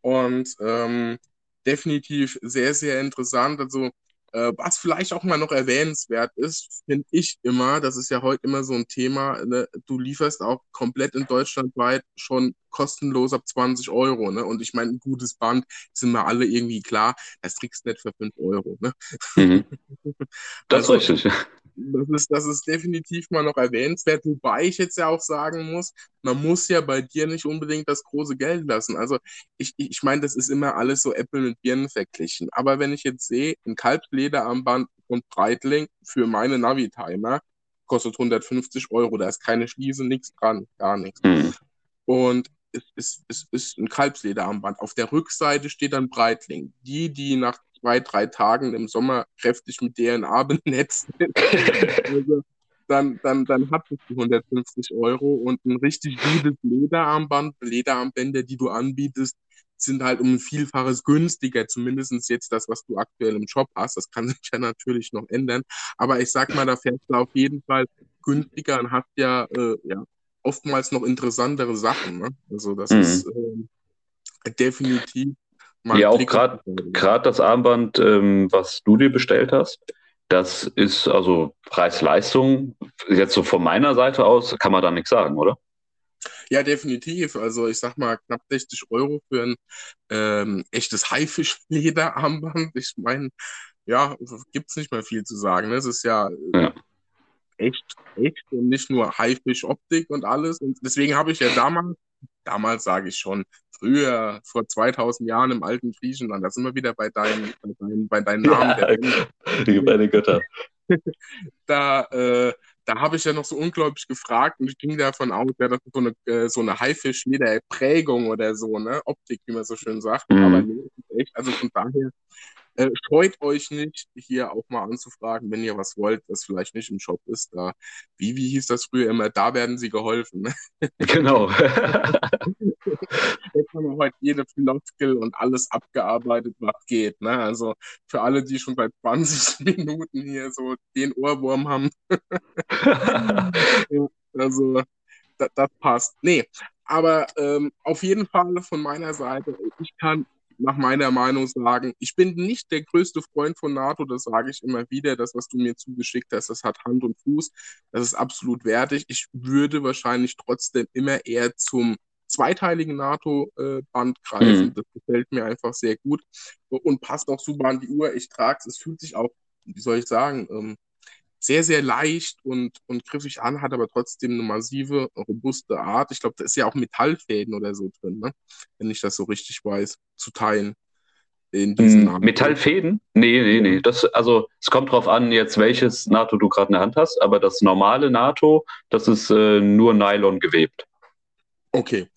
Und ähm, definitiv sehr, sehr interessant. Also was vielleicht auch mal noch erwähnenswert ist, finde ich immer, das ist ja heute immer so ein Thema, ne? du lieferst auch komplett in Deutschland weit schon kostenlos ab 20 Euro. Ne? Und ich meine, ein gutes Band sind wir alle irgendwie klar, das kriegst du nicht für 5 Euro. Ne? Mhm. Das also, ist richtig. Das ist, das ist definitiv mal noch erwähnenswert, wobei ich jetzt ja auch sagen muss, man muss ja bei dir nicht unbedingt das große Geld lassen. Also ich, ich meine, das ist immer alles so Äpfel mit Birnen verglichen. Aber wenn ich jetzt sehe, ein Kalbslederarmband und Breitling für meine Navi-Timer kostet 150 Euro, da ist keine Schließe, nichts dran, gar nichts. Mhm. Und es ist, es ist ein Kalbslederarmband. Auf der Rückseite steht dann Breitling. Die, die nach zwei, drei Tagen im Sommer kräftig mit DNA benetzt also, dann, dann, dann hat es die 150 Euro und ein richtig gutes Lederarmband, Lederarmbänder, die du anbietest, sind halt um ein Vielfaches günstiger, zumindest jetzt das, was du aktuell im Shop hast. Das kann sich ja natürlich noch ändern. Aber ich sag mal, da fährst du auf jeden Fall günstiger und hast ja, äh, ja oftmals noch interessantere Sachen. Ne? Also das mhm. ist äh, definitiv. Ja, auch gerade das Armband, ähm, was du dir bestellt hast, das ist also Preis-Leistung. Jetzt so von meiner Seite aus kann man da nichts sagen, oder? Ja, definitiv. Also ich sag mal knapp 60 Euro für ein ähm, echtes Haifischlederarmband. Ich meine, ja, gibt es nicht mehr viel zu sagen. Es ist ja, ja echt, echt und nicht nur Haifisch-Optik und alles. Und deswegen habe ich ja damals, damals sage ich schon, früher, vor 2000 Jahren im alten Griechenland, da sind wir wieder bei deinen, bei bei deinen Namen. Ja, die meine Götter. da, äh, da habe ich ja noch so unglaublich gefragt und ich ging davon aus, ja, das ist so eine, äh, so eine Haifisch-Prägung oder so, ne? Optik, wie man so schön sagt. Mhm. Aber nee, echt, also von daher äh, scheut euch nicht, hier auch mal anzufragen, wenn ihr was wollt, was vielleicht nicht im Shop ist. Da, wie, wie hieß das früher immer? Da werden sie geholfen. Genau. Jetzt haben wir heute jede Floskel und alles abgearbeitet, was geht. Ne? Also für alle, die schon seit 20 Minuten hier so den Ohrwurm haben. also das, das passt. Nee, aber ähm, auf jeden Fall von meiner Seite, ich kann nach meiner Meinung sagen, ich bin nicht der größte Freund von NATO, das sage ich immer wieder. Das, was du mir zugeschickt hast, das hat Hand und Fuß, das ist absolut wertig. Ich würde wahrscheinlich trotzdem immer eher zum zweiteiligen NATO-Band greifen. Mhm. Das gefällt mir einfach sehr gut und passt auch super an die Uhr. Ich trage es, es fühlt sich auch, wie soll ich sagen, ähm, sehr, sehr leicht und, und griffig an, hat aber trotzdem eine massive, robuste Art. Ich glaube, da ist ja auch Metallfäden oder so drin, ne? wenn ich das so richtig weiß, zu teilen. In diesen mm, Metallfäden? Nee, nee, nee. Das, also es kommt drauf an, jetzt welches NATO du gerade in der Hand hast, aber das normale NATO, das ist äh, nur Nylon gewebt. Okay.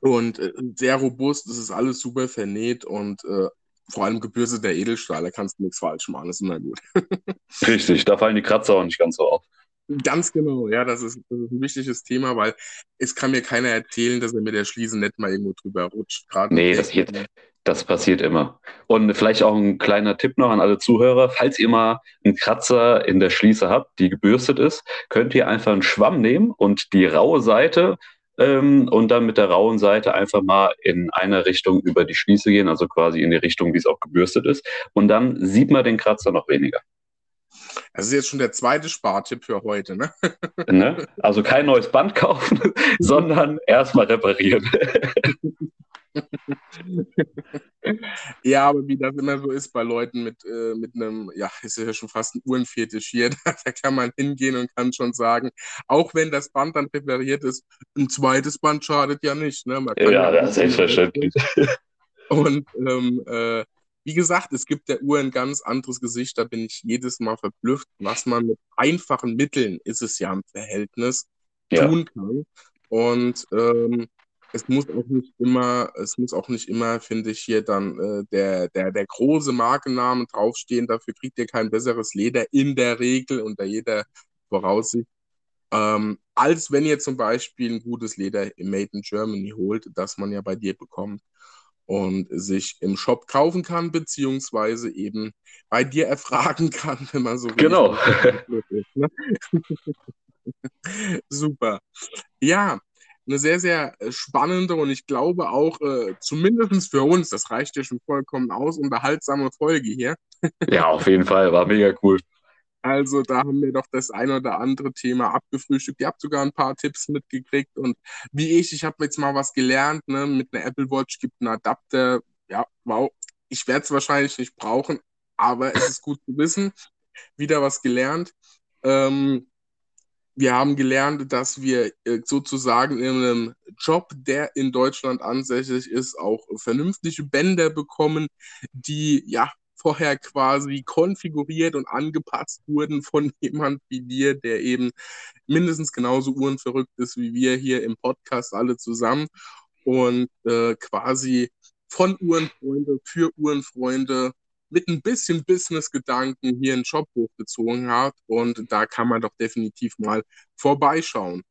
Und äh, sehr robust, es ist alles super vernäht und äh, vor allem gebürsteter Edelstahl, da kannst du nichts falsch machen, das ist immer gut. Richtig, da fallen die Kratzer auch nicht ganz so auf. Ganz genau, ja, das ist, das ist, ein wichtiges Thema, weil es kann mir keiner erzählen, dass er mit der Schließe nicht mal irgendwo drüber rutscht. Gerade nee, das, geht, das passiert immer. Und vielleicht auch ein kleiner Tipp noch an alle Zuhörer, falls ihr mal einen Kratzer in der Schließe habt, die gebürstet ist, könnt ihr einfach einen Schwamm nehmen und die raue Seite ähm, und dann mit der rauen Seite einfach mal in eine Richtung über die Schließe gehen, also quasi in die Richtung, wie es auch gebürstet ist. Und dann sieht man den Kratzer noch weniger. Das ist jetzt schon der zweite Spartipp für heute, ne? ne? Also kein neues Band kaufen, sondern erstmal reparieren. ja, aber wie das immer so ist bei Leuten mit, äh, mit einem, ja, ist ja schon fast ein Uhrenfetisch hier, da, da kann man hingehen und kann schon sagen, auch wenn das Band dann repariert ist, ein zweites Band schadet ja nicht. Ne? ja, ja, das ist selbstverständlich. Und ähm, äh, wie gesagt, es gibt der Uhr ein ganz anderes Gesicht, da bin ich jedes Mal verblüfft, was man mit einfachen Mitteln, ist es ja im Verhältnis, ja. tun kann. Und ähm, es muss auch nicht immer, es muss auch nicht immer, finde ich, hier dann äh, der, der, der große Markennamen draufstehen. Dafür kriegt ihr kein besseres Leder in der Regel unter jeder Voraussicht. Ähm, als wenn ihr zum Beispiel ein gutes Leder Made in Germany holt, das man ja bei dir bekommt und sich im Shop kaufen kann, beziehungsweise eben bei dir erfragen kann, wenn man so will. Genau. Ne? Super. Ja, eine sehr, sehr äh, spannende und ich glaube auch, äh, zumindest für uns, das reicht ja schon vollkommen aus, unterhaltsame Folge hier. ja, auf jeden Fall, war mega cool. Also da haben wir doch das ein oder andere Thema abgefrühstückt. Ihr habt sogar ein paar Tipps mitgekriegt und wie ich, ich habe jetzt mal was gelernt, ne? mit einer Apple Watch gibt einen Adapter. Ja, wow, ich werde es wahrscheinlich nicht brauchen, aber es ist gut zu wissen. Wieder was gelernt. Ähm, wir haben gelernt, dass wir äh, sozusagen in einem Job, der in Deutschland ansässig ist, auch vernünftige Bänder bekommen, die ja vorher quasi konfiguriert und angepasst wurden von jemand wie dir, der eben mindestens genauso uhrenverrückt ist wie wir hier im Podcast alle zusammen und äh, quasi von Uhrenfreunde für Uhrenfreunde mit ein bisschen Business-Gedanken hier einen Job hochgezogen hat. Und da kann man doch definitiv mal vorbeischauen.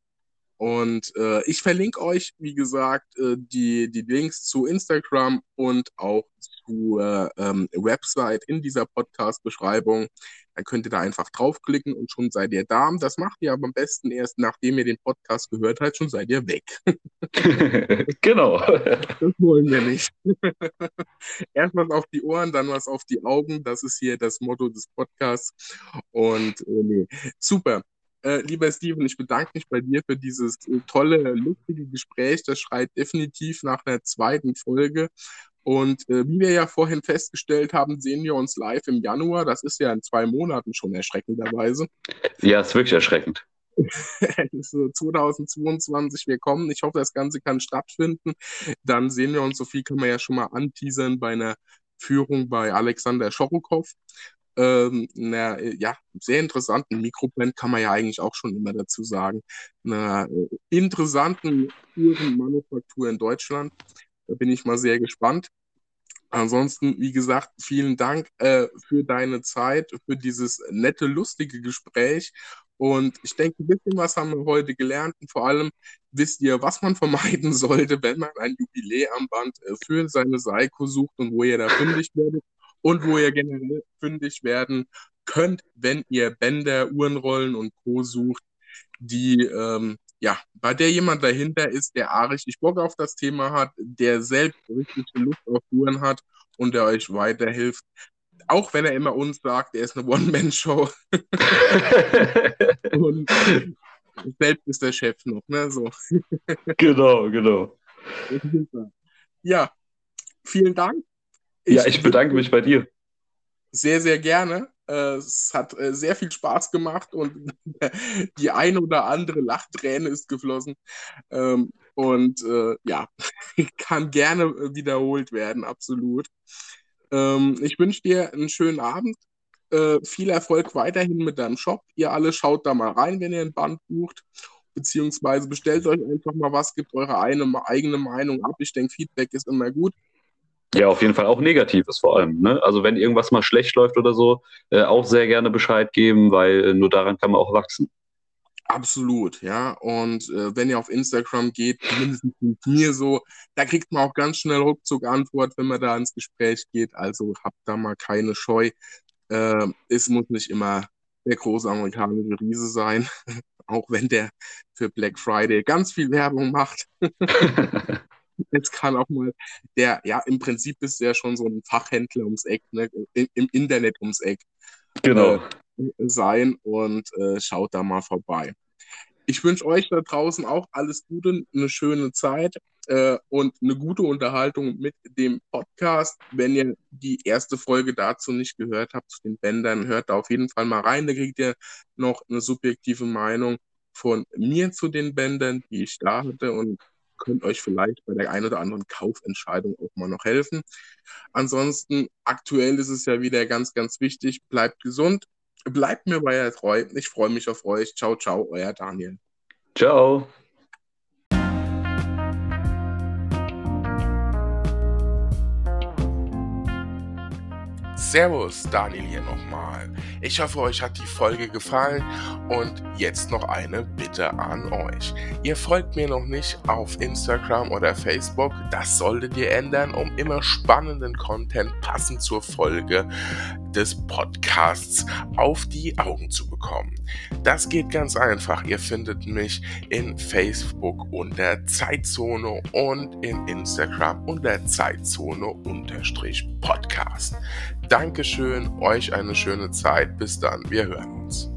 Und äh, ich verlinke euch, wie gesagt, äh, die, die Links zu Instagram und auch zur ähm, Website in dieser Podcast-Beschreibung. Dann könnt ihr da einfach draufklicken und schon seid ihr da. Das macht ihr aber am besten erst, nachdem ihr den Podcast gehört habt, schon seid ihr weg. genau. Das wollen wir nicht. erst was auf die Ohren, dann was auf die Augen. Das ist hier das Motto des Podcasts. Und äh, nee, super. Äh, lieber Steven, ich bedanke mich bei dir für dieses äh, tolle, lustige Gespräch. Das schreit definitiv nach einer zweiten Folge. Und äh, wie wir ja vorhin festgestellt haben, sehen wir uns live im Januar. Das ist ja in zwei Monaten schon erschreckenderweise. Ja, ist wirklich erschreckend. 2022, wir kommen. Ich hoffe, das Ganze kann stattfinden. Dann sehen wir uns, so viel kann man ja schon mal anteasern bei einer Führung bei Alexander Schorokow. Ähm, einer ja, sehr interessanten Mikroband kann man ja eigentlich auch schon immer dazu sagen. Einer äh, interessanten Uhrenmanufaktur in Deutschland. Da bin ich mal sehr gespannt. Ansonsten, wie gesagt, vielen Dank äh, für deine Zeit, für dieses nette, lustige Gespräch. Und ich denke, ein bisschen was haben wir heute gelernt. Und vor allem wisst ihr, was man vermeiden sollte, wenn man ein Jubiläarmband äh, für seine Seiko sucht und wo ihr da fündig werdet und wo ihr generell fündig werden könnt, wenn ihr Bänder, Uhrenrollen und Co. sucht, die ähm, ja, bei der jemand dahinter ist, der A richtig Bock auf das Thema hat, der selbst richtig Lust auf Touren hat und der euch weiterhilft. Auch wenn er immer uns sagt, er ist eine One-Man-Show. und selbst ist der Chef noch, ne? So. genau, genau. Ja, vielen Dank. Ich ja, ich bedanke mich bei dir. Sehr, sehr gerne. Äh, es hat äh, sehr viel Spaß gemacht und die eine oder andere Lachträne ist geflossen. Ähm, und äh, ja, kann gerne wiederholt werden, absolut. Ähm, ich wünsche dir einen schönen Abend. viel Erfolg weiterhin mit deinem Shop. Ihr alle schaut da mal rein, wenn ihr ein Band bucht. Beziehungsweise bestellt euch einfach mal was, gebt eure eigene Meinung ab. Ich denke, Feedback ist immer gut. Ja, auf jeden Fall auch Negatives vor allem. Ne? Also wenn irgendwas mal schlecht läuft oder so, äh, auch sehr gerne Bescheid geben, weil äh, nur daran kann man auch wachsen. Absolut, ja. Und äh, wenn ihr auf Instagram geht, mindestens mit mir so, da kriegt man auch ganz schnell ruckzuck Antwort, wenn man da ins Gespräch geht. Also habt da mal keine Scheu. Äh, es muss nicht immer der große amerikanische Riese sein, auch wenn der für Black Friday ganz viel Werbung macht. Jetzt kann auch mal der, ja, im Prinzip ist der schon so ein Fachhändler ums Eck, ne, im, im Internet ums Eck. Genau. Äh, sein und äh, schaut da mal vorbei. Ich wünsche euch da draußen auch alles Gute, eine schöne Zeit äh, und eine gute Unterhaltung mit dem Podcast. Wenn ihr die erste Folge dazu nicht gehört habt, zu den Bändern, hört da auf jeden Fall mal rein. Da kriegt ihr noch eine subjektive Meinung von mir zu den Bändern, die ich da hatte und könnt euch vielleicht bei der einen oder anderen Kaufentscheidung auch mal noch helfen. Ansonsten, aktuell ist es ja wieder ganz, ganz wichtig, bleibt gesund, bleibt mir weiter treu. Ich freue mich auf euch. Ciao, ciao, euer Daniel. Ciao. Servus, Daniel hier nochmal. Ich hoffe, euch hat die Folge gefallen und jetzt noch eine Bitte an euch. Ihr folgt mir noch nicht auf Instagram oder Facebook, das solltet ihr ändern, um immer spannenden Content passend zur Folge des Podcasts auf die Augen zu bekommen. Das geht ganz einfach. Ihr findet mich in Facebook unter Zeitzone und in Instagram unter Zeitzone-Podcast. Dankeschön, euch eine schöne Zeit. Bis dann, wir hören uns.